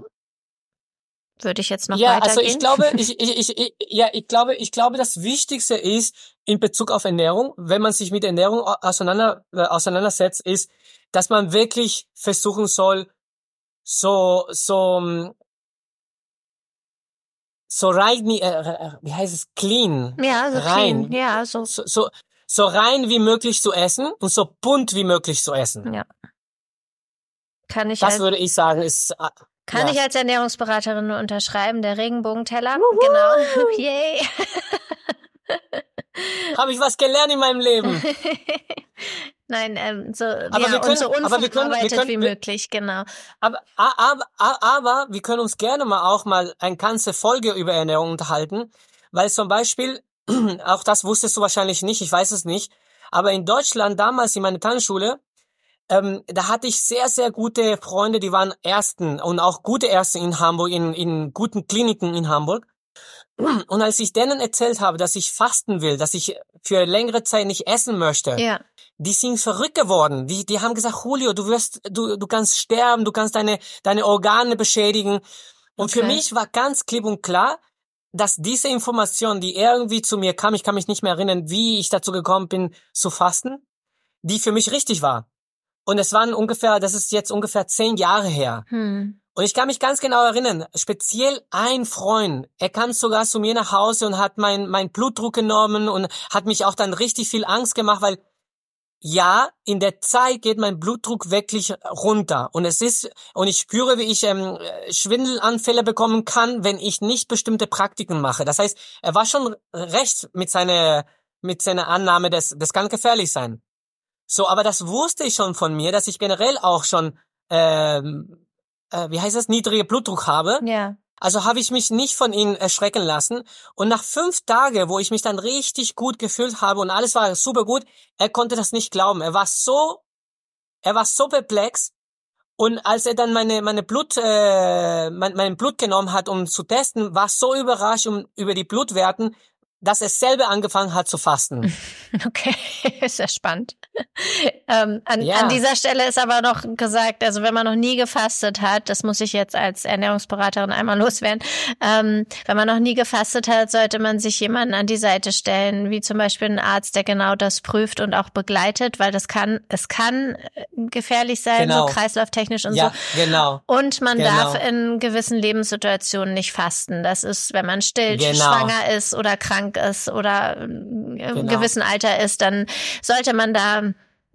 würde ich jetzt noch ja, weitergehen. also ich glaube, ich, ich, ich, ja, ich glaube, ich glaube, das Wichtigste ist in Bezug auf Ernährung, wenn man sich mit Ernährung au- auseinander, äh, auseinandersetzt, ist, dass man wirklich versuchen soll, so, so, mm, so rein, äh, äh, wie heißt es, clean, ja, so rein, clean. Ja, so. so, so, so rein wie möglich zu essen und so bunt wie möglich zu essen. Ja. Kann ich Das als, würde ich sagen, ist, äh, kann ja. ich als Ernährungsberaterin nur unterschreiben. Der Regenbogenteller. Genau. Yay. habe ich was gelernt in meinem Leben. Nein, ähm, so, Aber ja, wir können- so aber wir können- wir unverarbeitet können- wie möglich, genau. Aber, aber, aber, aber wir können uns gerne mal auch mal eine ganze Folge über Ernährung unterhalten, weil zum Beispiel, auch das wusstest du wahrscheinlich nicht, ich weiß es nicht, aber in Deutschland damals in meiner Tanzschule, ähm, da hatte ich sehr, sehr gute Freunde, die waren Ersten und auch gute Ärzte in Hamburg, in, in guten Kliniken in Hamburg. Und als ich denen erzählt habe, dass ich fasten will, dass ich für längere Zeit nicht essen möchte, Ja. die sind verrückt geworden. Die, die haben gesagt, Julio, du wirst, du, du kannst sterben, du kannst deine, deine Organe beschädigen. Und für Okay. mich war ganz klipp und klar, dass diese Information, die irgendwie zu mir kam, ich kann mich nicht mehr erinnern, wie ich dazu gekommen bin, zu fasten, die für mich richtig war. Und es waren ungefähr, das ist jetzt ungefähr zehn Jahre her. Hm. Und ich kann mich ganz genau erinnern, speziell ein Freund, er kam sogar zu mir nach Hause und hat mein, mein Blutdruck genommen und hat mich auch dann richtig viel Angst gemacht, weil ja, in der Zeit geht mein Blutdruck wirklich runter. Und es ist, und ich spüre, wie ich ähm, Schwindelanfälle bekommen kann, wenn ich nicht bestimmte Praktiken mache. Das heißt, er war schon recht mit seiner, mit seiner Annahme, das, das kann gefährlich sein. So, aber das wusste ich schon von mir, dass ich generell auch schon, ähm, äh, wie heißt das, niedrige Blutdruck habe. Ja. Also habe ich mich nicht von ihnen erschrecken lassen. Und nach fünf Tagen, wo ich mich dann richtig gut gefühlt habe und alles war super gut, er konnte das nicht glauben. Er war so, er war so perplex. Und als er dann meine meine Blut äh, mein, mein Blut genommen hat, um zu testen, war so überrascht um, über die Blutwerten, dass er selber angefangen hat zu fasten. Okay, ist ja spannend. ähm, an, Ja. an dieser Stelle ist aber noch gesagt, also wenn man noch nie gefastet hat, das muss ich jetzt als Ernährungsberaterin einmal loswerden, ähm, wenn man noch nie gefastet hat, sollte man sich jemanden an die Seite stellen, wie zum Beispiel einen Arzt, der genau das prüft und auch begleitet, weil das kann, es kann äh, gefährlich sein, Genau. so kreislauftechnisch und ja, so. genau. Und man Genau. darf in gewissen Lebenssituationen nicht fasten. Das ist, wenn man stillt, Genau. schwanger ist oder krank ist oder im Genau. gewissen Alter ist, dann sollte man da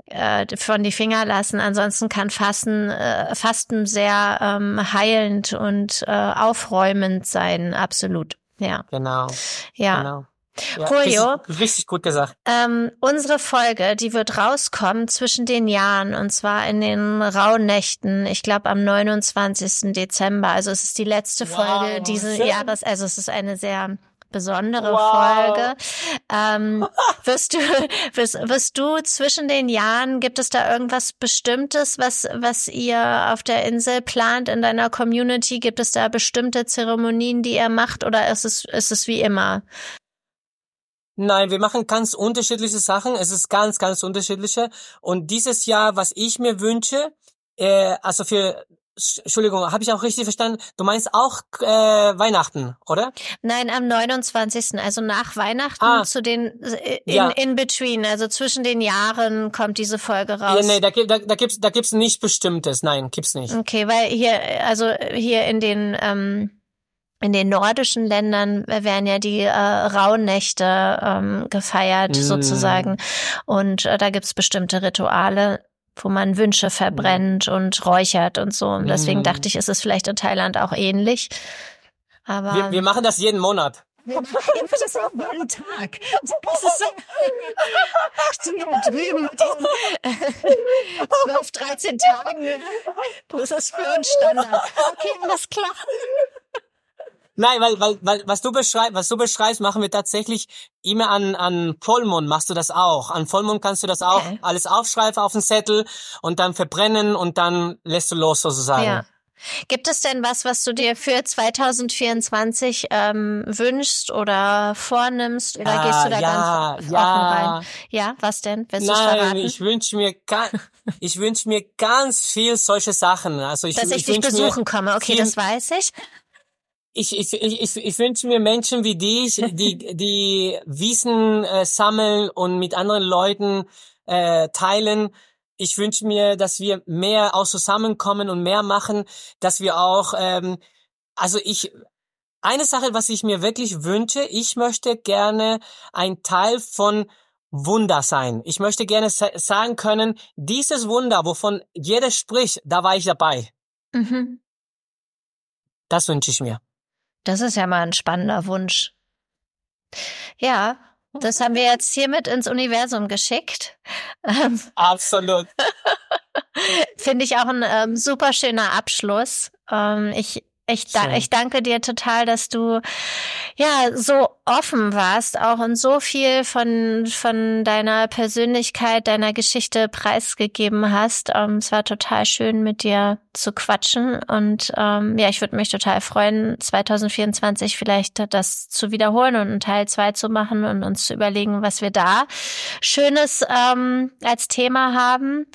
äh, von die Finger lassen. Ansonsten kann Fasten, äh, Fasten sehr ähm, heilend und äh, aufräumend sein, absolut. Ja. Genau. Ja. Genau. Ja, Julio, richtig gut gesagt. Ähm, unsere Folge, die wird rauskommen zwischen den Jahren und zwar in den rauen Nächten. Ich glaube am 29. Dezember. Also es ist die letzte Wow, Folge dieses schön. Jahres. Also es ist eine sehr besondere Wow. Folge. Ähm, wirst du, wirst, wirst du zwischen den Jahren, gibt es da irgendwas Bestimmtes, was, was ihr auf der Insel plant in deiner Community? Gibt es da bestimmte Zeremonien, die ihr macht oder ist es, ist es wie immer? Nein, wir machen ganz unterschiedliche Sachen. Es ist ganz, ganz unterschiedliche. Und dieses Jahr, was ich mir wünsche, äh, also für, Entschuldigung, habe ich auch richtig verstanden? Du meinst auch äh, Weihnachten, oder? Nein, am 29., also nach Weihnachten Ah. zu den äh, in, Ja. in between, also zwischen den Jahren kommt diese Folge raus. Ja, nee, da, da, da gibt's, da gibt's nichts Bestimmtes. Nein, gibt's nicht. Okay, weil hier, also hier in den ähm, in den nordischen Ländern werden ja die äh, Rauhnächte ähm, gefeiert Mm. sozusagen und äh, da gibt's bestimmte Rituale, wo man Wünsche verbrennt und räuchert und so. Und deswegen Mm. dachte ich, ist es vielleicht in Thailand auch ähnlich. Aber Wir, wir machen das jeden Monat. Wir machen das auch jeden Tag. Das ist so. Drüben mit diesen 12, 13 Tagen. Das ist für uns Standard. Okay, alles klar. Nein, weil, weil, weil was du beschreibst, was du beschreibst, machen wir tatsächlich immer an an Vollmond machst du das auch. An Vollmond kannst du das auch Okay. alles aufschreiben auf den Zettel und dann verbrennen und dann lässt du los sozusagen. Ja. Gibt es denn was, was du dir für 2024 ähm, wünschst oder vornimmst? Oder Ah, gehst du da ja, ganz offen ja. rein? Ja, was denn? Willst Nein, ich wünsche mir ich wünsche mir ganz viel solche Sachen. Also ich, Dass ich, ich dich besuchen komme. Okay, viel- das weiß ich. Ich, ich, ich, ich, wünsche mir Menschen wie dich, die, die Wissen äh, sammeln und mit anderen Leuten äh, teilen. Ich wünsche mir, dass wir mehr auch zusammenkommen und mehr machen, dass wir auch, ähm, also ich, eine Sache, was ich mir wirklich wünsche, ich möchte gerne ein Teil von Wunder sein. Ich möchte gerne sa sagen können, dieses Wunder, wovon jeder spricht, da war ich dabei. Mhm. Das wünsche ich mir. Das ist ja mal ein spannender Wunsch. Ja, das haben wir jetzt hiermit ins Universum geschickt. Ähm, Absolut. Finde ich auch ein ähm, super schöner Abschluss. Ähm, ich, ich, da, ich danke dir total, dass du ja so offen warst, auch und so viel von, von deiner Persönlichkeit, deiner Geschichte preisgegeben hast. Ähm, es war total schön, mit dir zu quatschen. Und ähm, ja, ich würde mich total freuen, 2024 vielleicht das zu wiederholen und einen Teil zwei zu machen und uns zu überlegen, was wir da Schönes ähm, als Thema haben.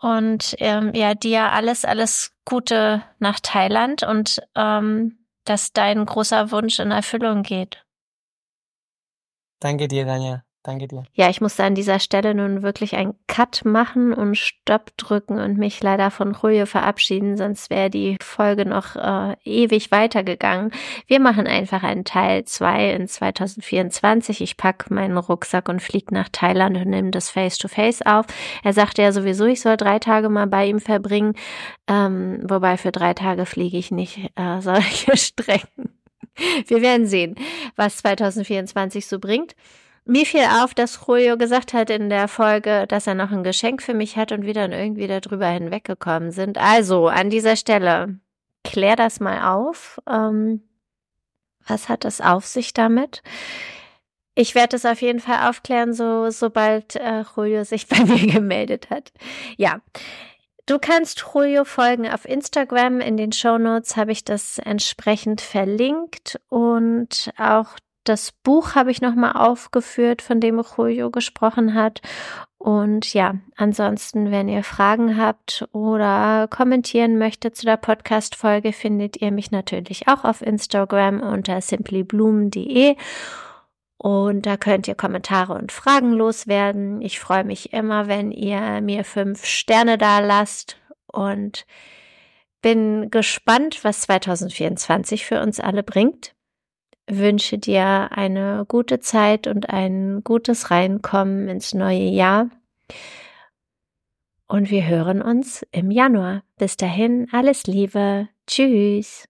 Und ähm, ja, dir alles, alles Gute nach Thailand und ähm, dass dein großer Wunsch in Erfüllung geht. Danke dir, Daniel. Danke dir. Ja, ich musste an dieser Stelle nun wirklich einen Cut machen und Stopp drücken und mich leider von Julio verabschieden, sonst wäre die Folge noch äh, ewig weitergegangen. Wir machen einfach einen Teil zwei in 2024. Ich pack meinen Rucksack und flieg nach Thailand und nehme das Face-to-Face auf. Er sagte ja sowieso, ich soll drei Tage mal bei ihm verbringen, ähm, wobei für drei Tage fliege ich nicht äh, solche Strecken. Wir werden sehen, was 2024 so bringt. Mir fiel auf, dass Julio gesagt hat in der Folge, dass er noch ein Geschenk für mich hat und wir dann irgendwie darüber hinweggekommen sind. Also an dieser Stelle, klär das mal auf. Ähm, was hat es auf sich damit? Ich werde es auf jeden Fall aufklären, so sobald äh, Julio sich bei mir gemeldet hat. Ja. Du kannst Julio folgen auf Instagram. In den Shownotes habe ich das entsprechend verlinkt und auch das Buch habe ich nochmal aufgeführt, von dem Julio gesprochen hat. Und ja, ansonsten, wenn ihr Fragen habt oder kommentieren möchtet zu der Podcast-Folge, findet ihr mich natürlich auch auf Instagram unter simplyblumen.de. Und da könnt ihr Kommentare und Fragen loswerden. Ich freue mich immer, wenn ihr mir fünf Sterne da lasst und bin gespannt, was 2024 für uns alle bringt wünsche dir eine gute Zeit und ein gutes Reinkommen ins neue Jahr. und wir hören uns im Januar. Bis dahin, alles Liebe. Tschüss.